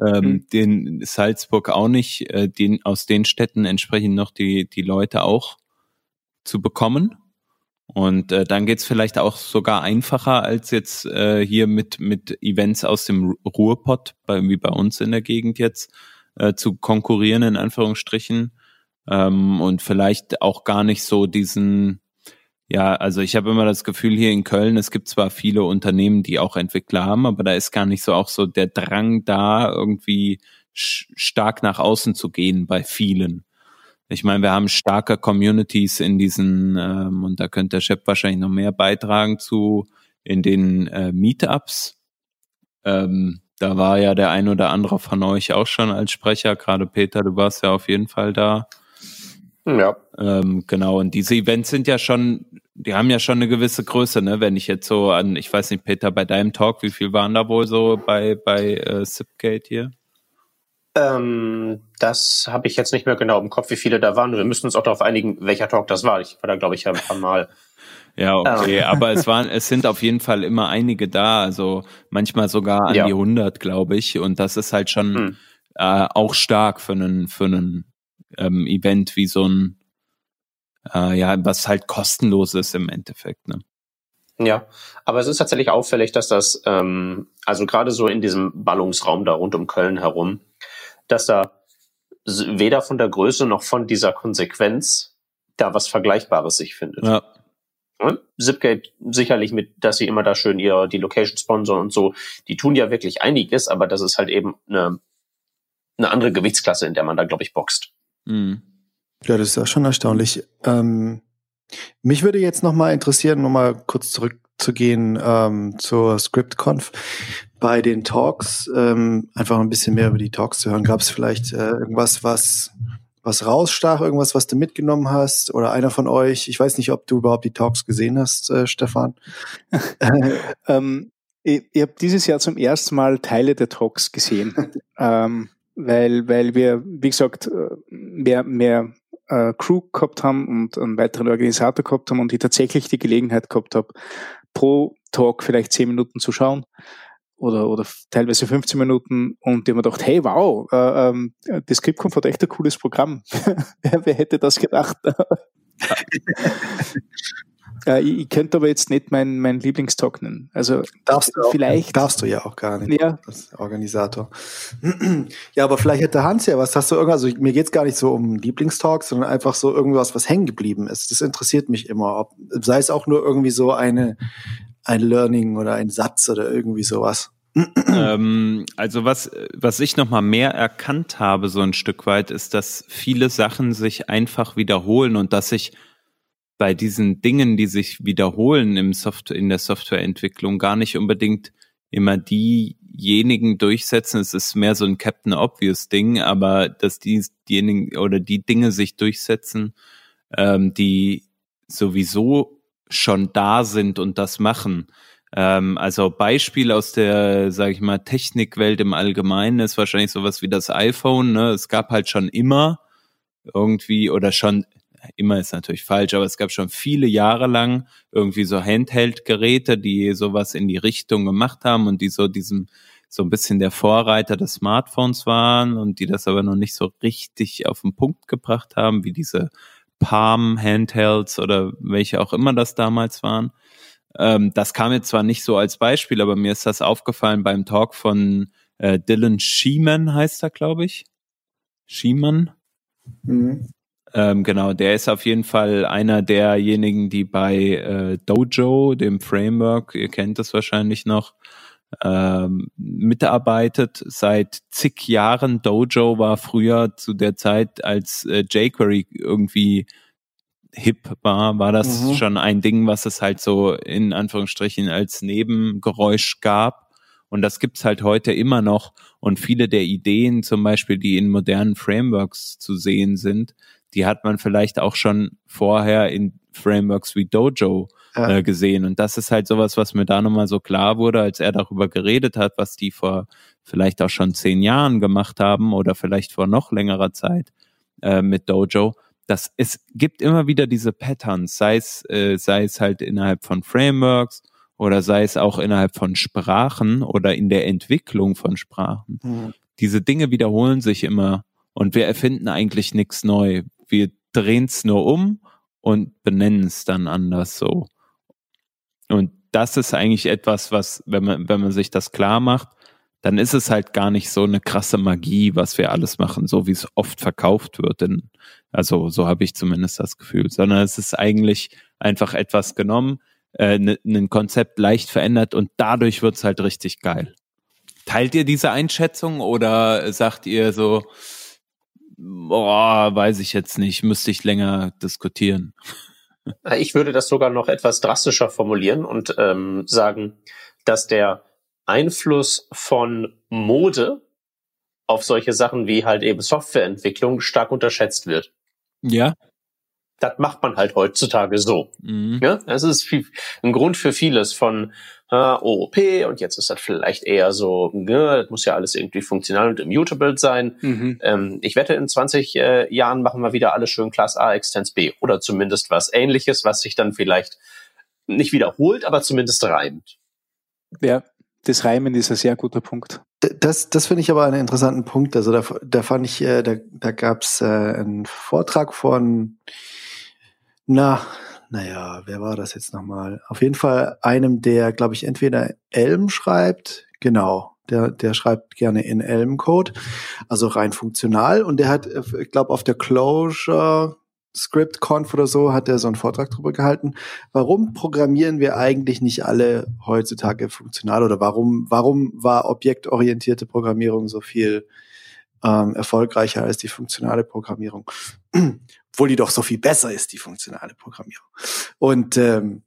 Ähm, Mhm. Den Salzburg auch nicht, äh, den, aus den Städten entsprechend noch die, die Leute auch zu bekommen. Und äh, dann geht's vielleicht auch sogar einfacher als jetzt äh, hier mit, mit Events aus dem Ru- Ruhrpott, bei, wie bei uns in der Gegend jetzt, äh, zu konkurrieren, in Anführungsstrichen. Ähm, und vielleicht auch gar nicht so diesen, ja, also ich habe immer das Gefühl hier in Köln, es gibt zwar viele Unternehmen, die auch Entwickler haben, aber da ist gar nicht so auch so der Drang da, irgendwie stark nach außen zu gehen bei vielen. Ich meine, wir haben starke Communities in diesen, ähm, und da könnte der Chef wahrscheinlich noch mehr beitragen zu, in den äh, Meetups. Ähm, da war ja der ein oder andere von euch auch schon als Sprecher, gerade Peter, du warst ja auf jeden Fall da. Ja. Ähm, genau, und diese Events sind ja schon, die haben ja schon eine gewisse Größe, ne? Wenn ich jetzt so an, ich weiß nicht, Peter, bei deinem Talk, wie viel waren da wohl so bei, bei äh, Zipgate hier? Ähm, das habe ich jetzt nicht mehr genau im Kopf, wie viele da waren. Wir müssen uns auch darauf einigen, welcher Talk das war. Ich war da, glaube ich, ein paar Mal. Ja, okay, aber es waren, es sind auf jeden Fall immer einige da, also manchmal sogar an Ja. die 100, glaube ich, und das ist halt schon Hm. äh, auch stark für einen, für einen ähm, Event wie so ein, äh, ja, was halt kostenlos ist im Endeffekt, ne? Ja, aber es ist tatsächlich auffällig, dass das, ähm, also gerade so in diesem Ballungsraum da rund um Köln herum, dass da weder von der Größe noch von dieser Konsequenz da was Vergleichbares sich findet. Ja. Zipgate sicherlich mit, dass sie immer da schön ihr die Location sponsoren und so, die tun ja wirklich einiges, aber das ist halt eben eine, eine andere Gewichtsklasse, in der man da, glaube ich, boxt. Mhm. Ja, das ist ja schon erstaunlich. Ähm, mich würde jetzt noch mal interessieren, noch mal kurz zurückzugehen ähm, zur ScriptConf. Bei den Talks, ähm, einfach ein bisschen mehr über die Talks zu hören. Gab es vielleicht äh, irgendwas, was was rausstach, irgendwas, was du mitgenommen hast? Oder einer von euch? Ich weiß nicht, ob du überhaupt die Talks gesehen hast, äh, Stefan. [LAUGHS] Ähm, ich ich habe dieses Jahr zum ersten Mal Teile der Talks gesehen, [LAUGHS] ähm, weil, weil wir, wie gesagt, äh, mehr, mehr äh, Crew gehabt haben und einen weiteren Organisator gehabt haben und ich tatsächlich die Gelegenheit gehabt habe, pro Talk vielleicht zehn Minuten zu schauen oder, oder teilweise 15 Minuten und die haben gedacht, hey, wow, äh, ähm, die Scriptconf hat echt ein cooles Programm. [LAUGHS] wer, wer hätte das gedacht? [LAUGHS] äh, ich, ich könnte aber jetzt nicht mein, mein Lieblingstalk nennen. Also Darfst du auch, Vielleicht. Darfst du ja auch gar nicht. Ja. Als Organisator. [CLEARS THROAT] ja, aber vielleicht hätte Hans ja was. Hast du irgendwas? Also mir geht's gar nicht so um Lieblingstalks, sondern einfach so irgendwas, was hängen geblieben ist. Das interessiert mich immer. Ob, sei es auch nur irgendwie so eine, ein Learning oder ein Satz oder irgendwie sowas. [CLEARS THROAT] ähm, also was, was ich nochmal mehr erkannt habe, so ein Stück weit, ist, dass viele Sachen sich einfach wiederholen und dass sich bei diesen Dingen, die sich wiederholen im Software, in der Softwareentwicklung, gar nicht unbedingt immer diejenigen durchsetzen. Es ist mehr so ein Captain Obvious Ding, aber dass die, diejenigen oder die Dinge sich durchsetzen, ähm, die sowieso schon da sind und das machen. Ähm, also Beispiel aus der, sage ich mal, Technikwelt im Allgemeinen ist wahrscheinlich sowas wie das iPhone. Ne? Es gab halt schon immer irgendwie oder schon immer ist natürlich falsch, aber es gab schon viele Jahre lang irgendwie so Handheld-Geräte, die sowas in die Richtung gemacht haben und die so diesem so ein bisschen der Vorreiter des Smartphones waren und die das aber noch nicht so richtig auf den Punkt gebracht haben, wie diese Palm Handhelds oder welche auch immer das damals waren. Ähm, das kam jetzt zwar nicht so als Beispiel, aber mir ist das aufgefallen beim Talk von äh, Dylan Schiemann heißt er, glaube ich. Schiemann. Mhm. Ähm, genau, der ist auf jeden Fall einer derjenigen, die bei äh, Dojo, dem Framework, ihr kennt das wahrscheinlich noch, ähm, mitarbeitet seit zig Jahren. Dojo war früher zu der Zeit, als äh, jQuery irgendwie hip war, war das mhm. schon ein Ding, was es halt so in Anführungsstrichen als Nebengeräusch gab. Und das gibt's halt heute immer noch. Und viele der Ideen, zum Beispiel, die in modernen Frameworks zu sehen sind, die hat man vielleicht auch schon vorher in Frameworks wie Dojo ja. äh, gesehen. Und das ist halt sowas, was mir da nochmal so klar wurde, als er darüber geredet hat, was die vor vielleicht auch schon zehn Jahren gemacht haben oder vielleicht vor noch längerer Zeit äh, mit Dojo. Dass es gibt immer wieder diese Patterns, sei es, äh, sei es halt innerhalb von Frameworks oder sei es auch innerhalb von Sprachen oder in der Entwicklung von Sprachen. Mhm. Diese Dinge wiederholen sich immer und wir erfinden eigentlich nichts neu. Wir drehen es nur um und benennen es dann anders so. Und das ist eigentlich etwas, was, wenn man, wenn man sich das klar macht, dann ist es halt gar nicht so eine krasse Magie, was wir alles machen, so wie es oft verkauft wird. Denn, also so habe ich zumindest das Gefühl, sondern es ist eigentlich einfach etwas genommen, äh, ein ne, Konzept leicht verändert und dadurch wird es halt richtig geil. Teilt ihr diese Einschätzung oder sagt ihr so, boah, weiß ich jetzt nicht, müsste ich länger diskutieren? [LAUGHS] Ich würde das sogar noch etwas drastischer formulieren und ähm, sagen, dass der Einfluss von Mode auf solche Sachen wie halt eben Softwareentwicklung stark unterschätzt wird. Ja das macht man halt heutzutage so. Mhm. Ja, das ist viel, ein Grund für vieles von äh, OOP und jetzt ist das vielleicht eher so, ja, das muss ja alles irgendwie funktional und immutable sein. Mhm. Ähm, ich wette, in 20 äh, Jahren machen wir wieder alles schön Class A, Extens B oder zumindest was ähnliches, was sich dann vielleicht nicht wiederholt, aber zumindest reimt. Ja, das Reimen ist ein sehr guter Punkt. Das, das finde ich aber einen interessanten Punkt. Also da, da fand ich, äh, da, da gab es äh, einen Vortrag von na, naja, wer war das jetzt nochmal? Auf jeden Fall einem, der, glaube ich, entweder Elm schreibt, genau, der, der schreibt gerne in Elm-Code, also rein funktional. Und der hat, ich glaube, auf der Closure Script Conf oder so hat er so einen Vortrag drüber gehalten. Warum programmieren wir eigentlich nicht alle heutzutage funktional oder warum, warum war objektorientierte Programmierung so viel ähm, erfolgreicher als die funktionale Programmierung? Obwohl die doch so viel besser ist, die funktionale Programmierung. Und ähm,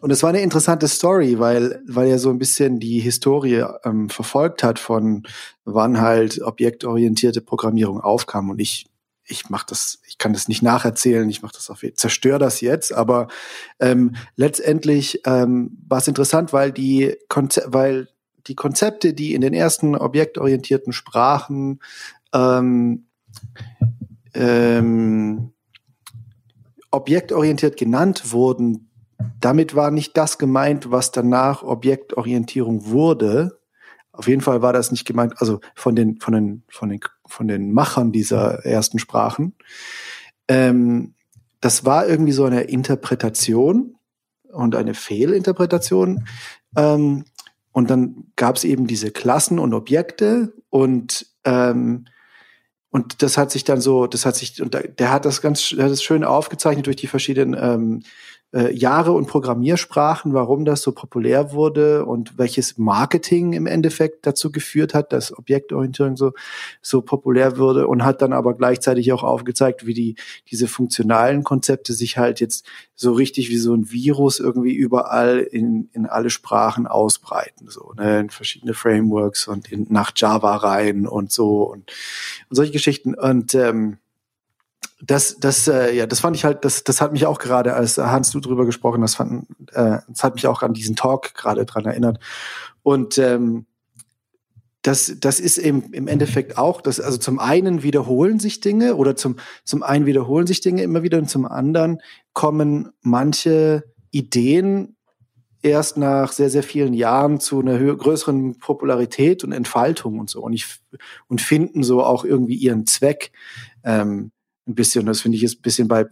und es war eine interessante Story, weil weil er so ein bisschen die Historie ähm, verfolgt hat von wann halt objektorientierte Programmierung aufkam und ich ich mach das, ich kann das nicht nacherzählen, ich mache das auf zerstöre das jetzt, aber ähm, letztendlich ähm, war es interessant, weil die Konze weil die Konzepte, die in den ersten objektorientierten Sprachen ähm, ähm, objektorientiert genannt wurden, damit war nicht das gemeint, was danach Objektorientierung wurde. Auf jeden Fall war das nicht gemeint, also von den, von den, von den, von den Machern dieser ersten Sprachen. Ähm, das war irgendwie so eine Interpretation und eine Fehlinterpretation. Ähm, und dann gab es eben diese Klassen und Objekte und ähm, und das hat sich dann so, das hat sich, und der hat das ganz, der hat das schön aufgezeichnet durch die verschiedenen ähm, äh, Jahre und Programmiersprachen, warum das so populär wurde und welches Marketing im Endeffekt dazu geführt hat, dass Objektorientierung so, so populär wurde und hat dann aber gleichzeitig auch aufgezeigt, wie die, diese funktionalen Konzepte sich halt jetzt so richtig wie so ein Virus irgendwie überall in, in alle Sprachen ausbreiten, so, ne, in verschiedene Frameworks und in, nach Java rein und so und, und solche Geschichten. Und, ähm, das, das, äh, ja, das fand ich halt, das, das hat mich auch gerade, als Hans du drüber gesprochen hast, fand, äh, das hat mich auch an diesen Talk gerade dran erinnert. Und ähm, das, das ist eben im Endeffekt auch, dass, also zum einen wiederholen sich Dinge oder zum, zum einen wiederholen sich Dinge immer wieder und zum anderen kommen manche Ideen erst nach sehr, sehr vielen Jahren zu einer größeren Popularität und Entfaltung und so und ich, und finden so auch irgendwie ihren Zweck, ähm, ein bisschen. Das finde ich ist ein bisschen bei,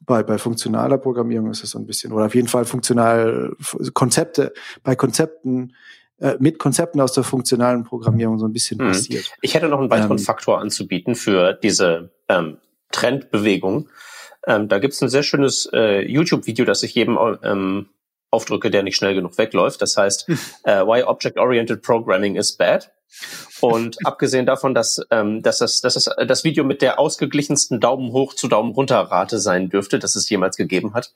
bei, bei funktionaler Programmierung ist es so ein bisschen, oder auf jeden Fall funktional Konzepte, bei Konzepten äh, mit Konzepten aus der funktionalen Programmierung so ein bisschen mhm. passiert. Ich hätte noch einen weiteren ähm, Faktor anzubieten für diese ähm, Trendbewegung. Ähm, da gibt es ein sehr schönes äh, YouTube-Video, das ich jedem ähm, aufdrücke, der nicht schnell genug wegläuft. Das heißt, [LAUGHS] äh, Why Object-Oriented Programming is Bad. Und [LAUGHS] abgesehen davon, dass, ähm, dass, das, dass das, das Video mit der ausgeglichensten Daumen hoch zu Daumen runter Rate sein dürfte, das es jemals gegeben hat,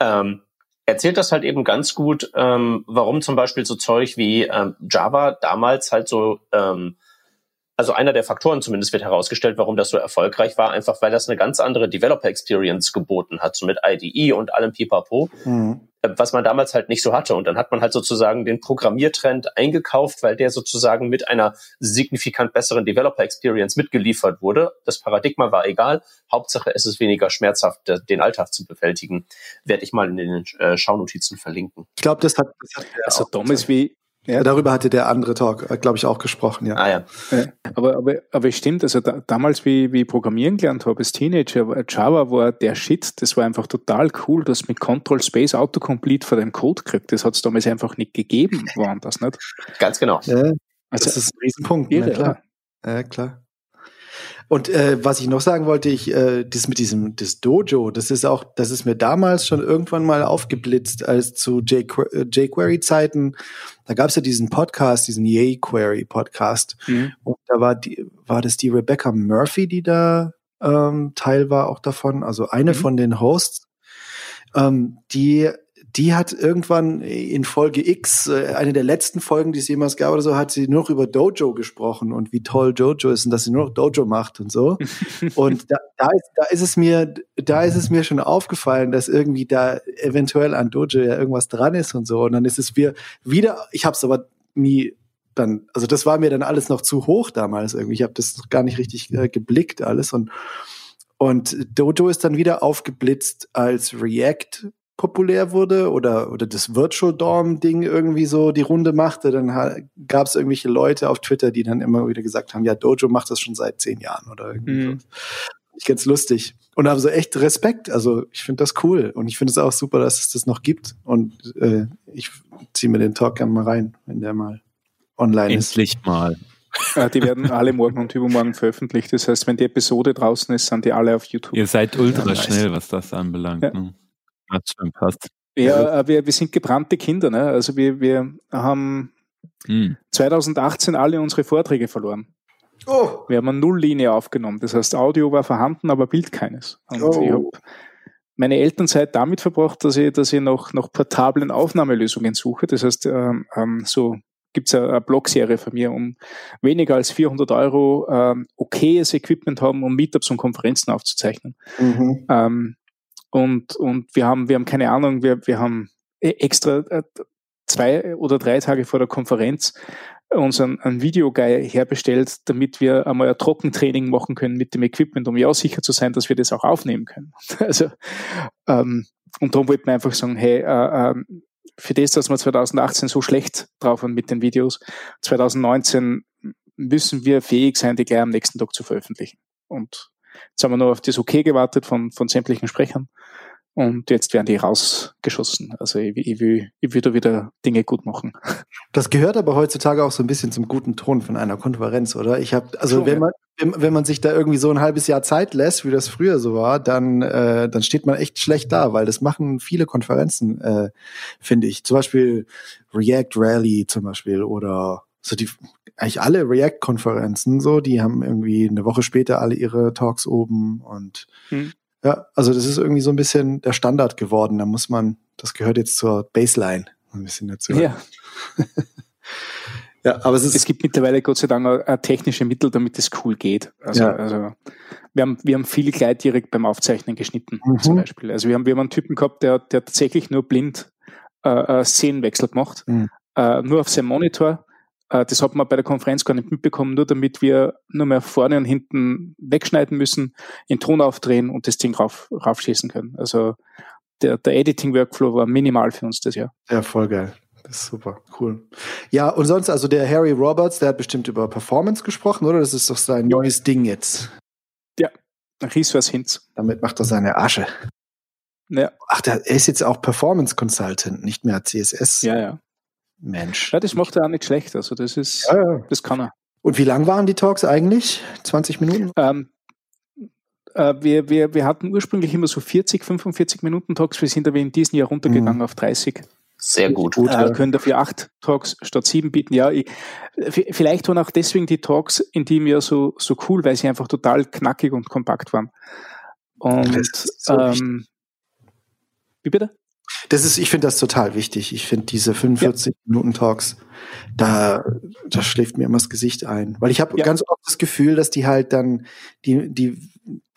ähm, erzählt das halt eben ganz gut, ähm, warum zum Beispiel so Zeug wie ähm, Java damals halt so, ähm, also einer der Faktoren zumindest wird herausgestellt, warum das so erfolgreich war, einfach weil das eine ganz andere Developer Experience geboten hat, so mit IDE und allem Pipapo. Mhm was man damals halt nicht so hatte. Und dann hat man halt sozusagen den Programmiertrend eingekauft, weil der sozusagen mit einer signifikant besseren Developer Experience mitgeliefert wurde. Das Paradigma war egal. Hauptsache, es ist weniger schmerzhaft, den Alltag zu bewältigen. Werde ich mal in den äh, Schaunotizen verlinken. Ich glaube, das hat, das hat also Thomas wie ja, darüber hatte der andere Talk, äh, glaube ich, auch gesprochen, ja. Ah, ja. Aber, aber, aber es stimmt, also da, damals, wie, wie ich Programmieren gelernt habe als Teenager, Java war der Shit, das war einfach total cool, dass mit Control Space Autocomplete für den Code kriegt. Das hat es damals einfach nicht gegeben, woanders, nicht? Ganz genau. Ja, also, das ist ein Riesenpunkt, irre, ne, klar. Ja, klar. Und äh, was ich noch sagen wollte, ich äh, das mit diesem das Dojo, das ist auch, das ist mir damals schon irgendwann mal aufgeblitzt, als zu jQuery-Zeiten. Da gab es ja diesen Podcast, diesen jQuery-Podcast. Mhm. Und da war die, war das die Rebecca Murphy, die da ähm, Teil war auch davon, also eine mhm. von den Hosts. Ähm, die die hat irgendwann in Folge X, äh, eine der letzten Folgen, die es jemals gab oder so, hat sie nur noch über Dojo gesprochen und wie toll Dojo ist und dass sie nur noch Dojo macht und so. [LAUGHS] und da, da, ist, da ist es mir, da ist es mir schon aufgefallen, dass irgendwie da eventuell an Dojo ja irgendwas dran ist und so. Und dann ist es wir wieder, ich habe es aber nie dann, also das war mir dann alles noch zu hoch damals irgendwie. Ich habe das gar nicht richtig äh, geblickt alles und und Dojo ist dann wieder aufgeblitzt als React populär wurde oder, oder das Virtual Dorm-Ding irgendwie so die Runde machte, dann gab es irgendwelche Leute auf Twitter, die dann immer wieder gesagt haben, ja, Dojo macht das schon seit zehn Jahren oder irgendwie mhm. so. Ich ganz lustig. Und haben so echt Respekt. Also ich finde das cool. Und ich finde es auch super, dass es das noch gibt. Und äh, ich ziehe mir den Talk gerne mal rein, wenn der mal online Endlich ist. Endlich mal. Ja, die werden alle morgen und übermorgen veröffentlicht. Das heißt, wenn die Episode draußen ist, sind die alle auf YouTube. Ihr seid ultra ja, schnell, was das anbelangt. Ja. Ne? Hat schon passt. Ja, wir, wir sind gebrannte Kinder. Ne? Also wir, wir haben hm. 2018 alle unsere Vorträge verloren. Oh. Wir haben eine Nulllinie aufgenommen. Das heißt, Audio war vorhanden, aber Bild keines. Und oh. ich habe meine Elternzeit damit verbracht, dass ich, dass ich noch nach portablen Aufnahmelösungen suche. Das heißt, ähm, ähm, so gibt's eine, eine Blogserie von mir, um weniger als 400 Euro ähm, okayes Equipment haben, um Meetups und Konferenzen aufzuzeichnen. Mhm. Ähm, und, und wir haben, wir haben keine Ahnung, wir, wir haben e, extra äh, zwei oder drei Tage vor der Konferenz uns ein, ein Videoguy herbestellt, damit wir einmal ein Trockentraining machen können mit dem Equipment, um ja sicher zu sein, dass wir das auch aufnehmen können. [LAUGHS] Also ähm, und darum wollten wir einfach sagen, hey, äh, äh, für das, dass wir 2018 so schlecht drauf waren mit den Videos, 2019 müssen wir fähig sein, die gleich am nächsten Tag zu veröffentlichen. Und Jetzt haben wir nur auf das Okay gewartet von, von sämtlichen Sprechern. Und jetzt werden die rausgeschossen. Also ich, ich, will, ich will da wieder Dinge gut machen. Das gehört aber heutzutage auch so ein bisschen zum guten Ton von einer Konferenz, oder? Ich habe, also Schon, wenn man, wenn man sich da irgendwie so ein halbes Jahr Zeit lässt, wie das früher so war, dann, äh, dann steht man echt schlecht da, weil das machen viele Konferenzen, äh, finde ich. Zum Beispiel React Rally zum Beispiel oder so die eigentlich alle React-Konferenzen so, die haben irgendwie eine Woche später alle ihre Talks oben und hm. ja, also das ist irgendwie so ein bisschen der Standard geworden. Da muss man, das gehört jetzt zur Baseline ein bisschen dazu. Ja. [LAUGHS] ja, aber es ist. Es gibt mittlerweile Gott sei Dank auch technische Mittel, damit es cool geht. Also, ja. also wir haben, wir haben viele Kleid direkt beim Aufzeichnen geschnitten, mhm. zum Beispiel. Also wir haben, wir haben einen Typen gehabt, der, der tatsächlich nur blind äh, äh Szenenwechsel gemacht, mhm. äh, nur auf seinem Monitor Äh, das hat man bei der Konferenz gar nicht mitbekommen, nur damit wir nur mehr vorne und hinten wegschneiden müssen, in Ton aufdrehen und das Ding rauf, raufschießen können. Also der, der Editing-Workflow war minimal für uns das Jahr. Ja, voll geil. Das ist super, cool. Ja, und sonst, also der Harry Roberts, der hat bestimmt über Performance gesprochen, oder? Das ist doch sein neues Ding jetzt. Ja, Ries was Hinz. Damit macht er seine Asche. Ja. Ach, der, er ist jetzt auch Performance Consultant, nicht mehr CSS. Ja, ja. Mensch. Ja, das macht er auch nicht schlecht. Also das ist, Ja, ja. das kann er. Und wie lang waren die Talks eigentlich? 20 Minuten? Ähm, äh, wir, wir, wir hatten ursprünglich immer so 40, 45 Minuten Talks. Wir sind aber in diesem Jahr runtergegangen Mhm. auf 30. Sehr gut. Gut, äh, ja. können dafür acht Talks statt sieben bieten. Ja, ich, vielleicht waren auch deswegen die Talks in dem Jahr so, so cool, weil sie einfach total knackig und kompakt waren. Und so ähm, wie bitte? Das ist, ich finde das total wichtig. Ich finde diese 45 Minuten Talks, da, da schläft mir immer das Gesicht ein. Weil ich habe Ja. ganz oft das Gefühl, dass die halt dann, die, die,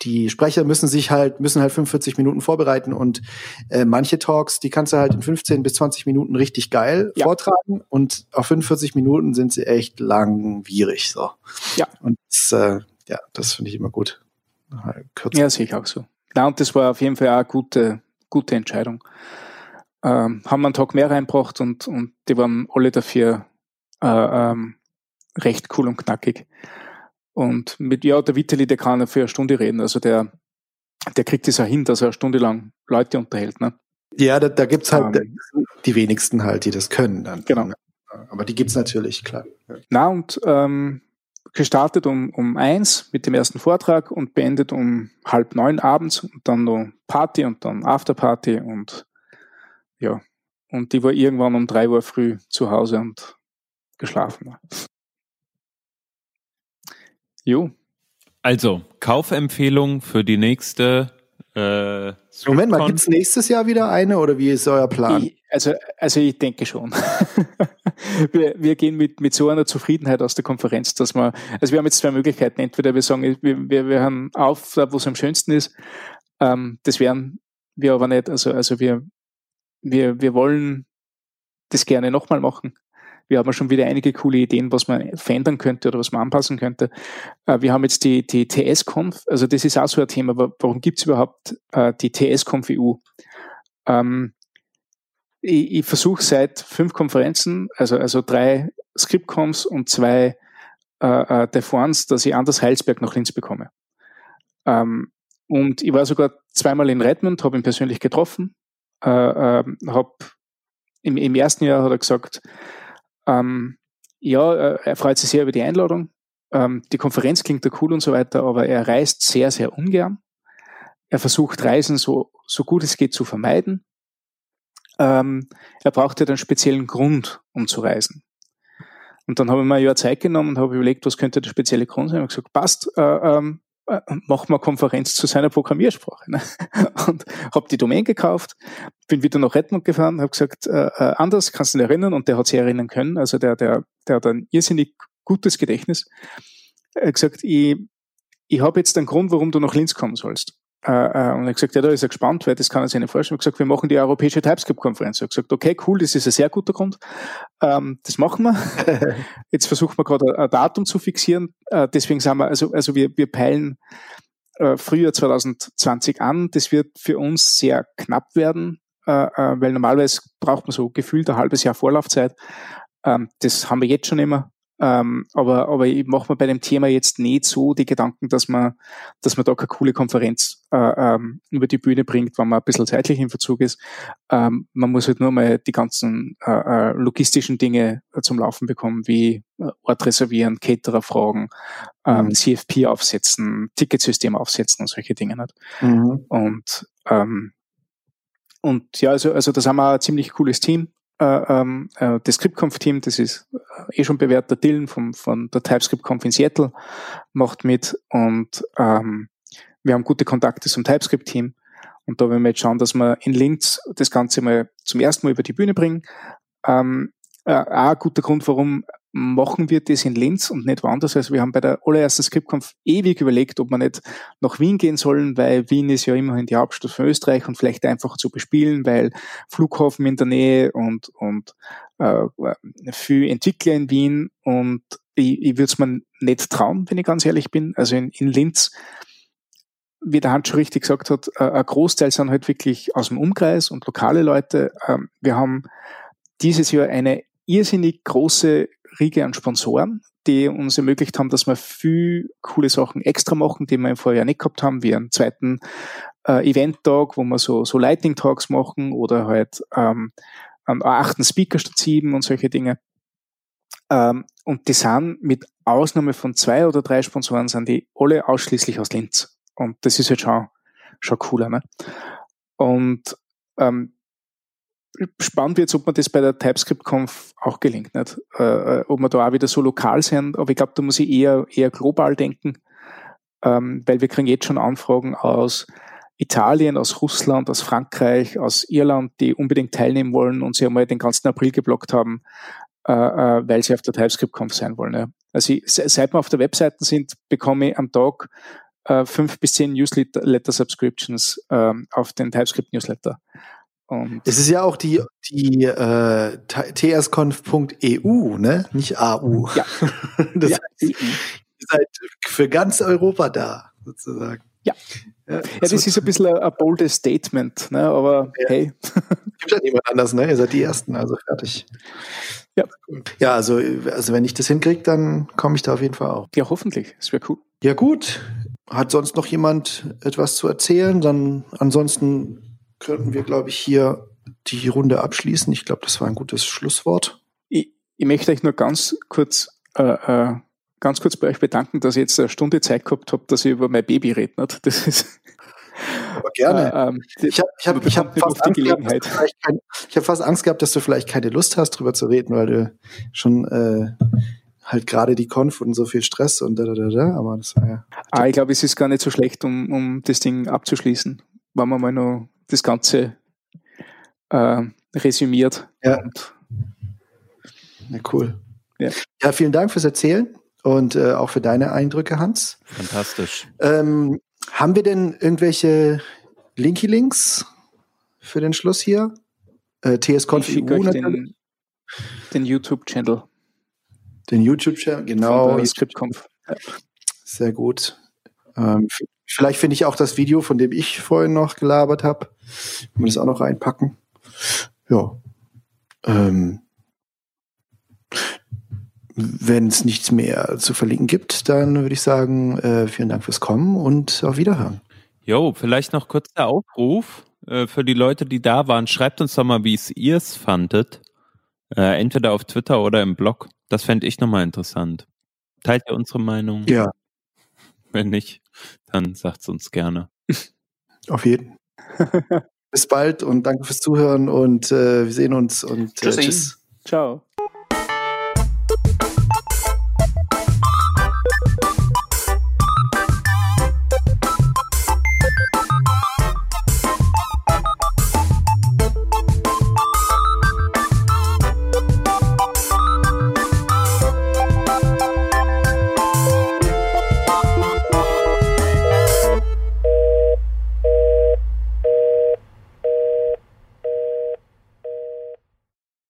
die Sprecher müssen sich halt, müssen halt 45 Minuten vorbereiten und äh, manche Talks, die kannst du halt in 15 bis 20 Minuten richtig geil Ja. vortragen und auf 45 Minuten sind sie echt langwierig, so. Ja. Und das, äh, ja, das finde ich immer gut. Kürzer. Ja, sehe ich auch so. Ja, und das war auf jeden Fall auch eine gute, gute Entscheidung. Ähm, haben einen Tag mehr reingebracht und, und die waren alle dafür äh, ähm, recht cool und knackig. Und mit, ja, der Vitali, der kann für eine Stunde reden. Also der, der kriegt es auch hin, dass er eine Stunde lang Leute unterhält. Ne? Ja, da, da gibt's halt Ähm. die wenigsten halt, die das können dann. Genau. Aber die gibt's natürlich, klar. Ja. Na, und ähm, gestartet um, um eins mit dem ersten Vortrag und beendet um halb neun abends und dann noch Party und dann Afterparty und ja. Und die war irgendwann um drei Uhr früh zu Hause und geschlafen. Jo, Also, Kaufempfehlung für die nächste äh, Moment mal, Scriptcon. gibt's nächstes Jahr wieder eine oder wie ist euer Plan? ich, also, also ich denke schon. [LAUGHS] wir, wir gehen mit, mit so einer Zufriedenheit aus der Konferenz, dass wir, also wir haben jetzt zwei Möglichkeiten. Entweder wir sagen, wir, wir, wir hören auf, da wo es am schönsten ist. Ähm, das wären wir aber nicht. Also, also wir, wir, wir wollen das gerne nochmal machen. Wir haben schon wieder einige coole Ideen, was man verändern könnte oder was man anpassen könnte. Äh, wir haben jetzt die, die TS-Conf, also das ist auch so ein Thema, warum gibt es überhaupt äh, die TS-Conf EU? Ähm, ich, ich versuche seit fünf Konferenzen, also, also drei Scriptconfs und zwei äh, äh, Defons, dass ich Anders Heilsberg nach Linz bekomme. Ähm, und ich war sogar zweimal in Redmond, habe ihn persönlich getroffen, äh, äh, habe im, im ersten Jahr hat er gesagt, ähm, ja, äh, er freut sich sehr über die Einladung. Ähm, die Konferenz klingt da cool und so weiter, aber er reist sehr, sehr ungern. Er versucht Reisen so, so gut es geht zu vermeiden. Ähm, er braucht ja einen speziellen Grund, um zu reisen. Und dann habe ich mir ein Jahr Zeit genommen und habe überlegt, was könnte der spezielle Grund sein. Und gesagt, passt, äh, ähm, äh, wir eine Konferenz zu seiner Programmiersprache. Ne? [LAUGHS] Und habe die Domain gekauft, bin wieder nach Redmond gefahren, habe gesagt, äh, äh, anders kannst du dich erinnern und der hat sich erinnern können. Also der, der, der hat ein irrsinnig gutes Gedächtnis. Er hat gesagt, ich, ich habe jetzt einen Grund, warum du nach Linz kommen sollst. Äh, äh, und er hat gesagt, ja, da ist er gespannt, weil das kann er sich nicht vorstellen. Er hat gesagt, wir machen die europäische TypeScript-Konferenz. Er hat gesagt, okay, cool, das ist ein sehr guter Grund. Ähm, das machen wir. [LAUGHS] Jetzt versuchen wir gerade ein, Datum zu fixieren. Äh, deswegen sagen wir, also, also wir, wir peilen äh, Frühjahr 2020 an. Das wird für uns sehr knapp werden, äh, weil normalerweise braucht man so gefühlt ein halbes Jahr Vorlaufzeit. Ähm, das haben wir jetzt schon immer. Ähm, aber, aber ich mache mir bei dem Thema jetzt nicht so die Gedanken, dass man, dass man da keine coole Konferenz äh, ähm, über die Bühne bringt, wenn man ein bisschen zeitlich im Verzug ist. Ähm, man muss halt nur mal die ganzen äh, äh, logistischen Dinge äh, zum Laufen bekommen, wie äh, Ort reservieren, Caterer fragen, ähm, Mhm. CFP aufsetzen, Ticketsystem aufsetzen und solche Dinge nicht. Mhm. Und, ähm, und ja, also, also das haben wir ein ziemlich cooles Team. Äh, ähm, äh, das ScriptConf-Team, das ist äh, eh schon bewährt, der Dylan vom, von der TypeScript-Conf in Seattle macht mit und ähm, wir haben gute Kontakte zum TypeScript-Team und da werden wir jetzt schauen, dass wir in Linz das Ganze mal zum ersten Mal über die Bühne bringen. Ähm, äh, ein guter Grund, warum machen wir das in Linz und nicht woanders. Also wir haben bei der allerersten Skriptkampf ewig überlegt, ob wir nicht nach Wien gehen sollen, weil Wien ist ja immerhin die Hauptstadt von Österreich und vielleicht einfach zu bespielen, weil Flughafen in der Nähe und, und äh, viel Entwickler in Wien und ich, ich würde es mir nicht trauen, wenn ich ganz ehrlich bin. Also in, in Linz wie der Hans schon richtig gesagt hat, äh, ein Großteil sind halt wirklich aus dem Umkreis und lokale Leute. Ähm, wir haben dieses Jahr eine irrsinnig große Riege an Sponsoren, die uns ermöglicht haben, dass wir viel coole Sachen extra machen, die wir im Vorjahr nicht gehabt haben, wie einen zweiten äh, Event-Tag, wo wir so, so Lightning-Talks machen oder halt ähm, einen achten Speaker statt sieben und solche Dinge. Ähm, und die sind mit Ausnahme von zwei oder drei Sponsoren sind die alle ausschließlich aus Linz. Und das ist halt schon, schon cooler. Ne? Und ähm, spannend wird, ob man das bei der TypeScript-Conf auch gelingt. Nicht? Äh, äh, ob man da auch wieder so lokal sind, aber ich glaube, da muss ich eher, eher global denken, ähm, weil wir kriegen jetzt schon Anfragen aus Italien, aus Russland, aus Frankreich, aus Irland, die unbedingt teilnehmen wollen und sie einmal den ganzen April geblockt haben, äh, äh, weil sie auf der TypeScript-Conf sein wollen. Ja. Also ich, seit wir auf der Webseite sind, bekomme ich am Tag äh, fünf bis zehn Newsletter-Subscriptions äh, auf den TypeScript-Newsletter. Und es ist ja auch die, die äh, tsconf.eu, ne? Nicht AU. Ja. [LAUGHS] das ja. heißt, ihr seid für ganz Europa da, sozusagen. Ja. Ja, ja das ist ein bisschen ein, ein boldes Statement, ne? aber ja. hey. [LAUGHS] Gibt ja niemand anders, ne? Ihr seid die Ersten, also fertig. Ja. Ja, also, also wenn ich das hinkriege, dann komme ich da auf jeden Fall auch. Ja, hoffentlich. Das wäre cool. Ja, gut. Hat sonst noch jemand etwas zu erzählen? Dann ansonsten könnten wir, glaube ich, hier die Runde abschließen. Ich glaube, das war ein gutes Schlusswort. Ich, ich möchte euch nur ganz kurz, äh, äh, ganz kurz bei euch bedanken, dass ich jetzt eine Stunde Zeit gehabt habe, dass ich über mein Baby reden hat. Das ist aber gerne. Äh, ich habe ich hab, ich hab fast, Angst gehabt, kein, ich hab fast Angst gehabt, dass du vielleicht keine Lust hast, drüber zu reden, weil du schon äh, halt gerade die Konf und so viel Stress und da, da, da, da. Aber das war ja. Ah, ich glaube, es ist gar nicht so schlecht, um, um das Ding abzuschließen, wenn man mal noch das Ganze äh, resümiert. Ja. ja cool. Ja. ja, vielen Dank fürs Erzählen und äh, auch für deine Eindrücke, Hans. Fantastisch. Ähm, haben wir denn irgendwelche Linky-Links für den Schluss hier? Äh, TSConf EU Den, den YouTube-Channel. Den YouTube-Channel, genau. Scriptconf. Sehr gut. Ähm, vielleicht finde ich auch das Video, von dem ich vorhin noch gelabert habe. Wir das auch noch reinpacken. Ja. Ähm, wenn es nichts mehr zu verlinken gibt, dann würde ich sagen, äh, vielen Dank fürs Kommen und auf Wiederhören. Jo, vielleicht noch kurz der Aufruf äh, für die Leute, die da waren. Schreibt uns doch mal, wie es ihr es fandet. Äh, entweder auf Twitter oder im Blog. Das fände ich nochmal interessant. Teilt ihr unsere Meinung? Ja. Wenn nicht, dann sagt es uns gerne. Auf jeden. [LAUGHS] Bis bald und danke fürs Zuhören und äh, wir sehen uns und äh, tschüss. Ciao.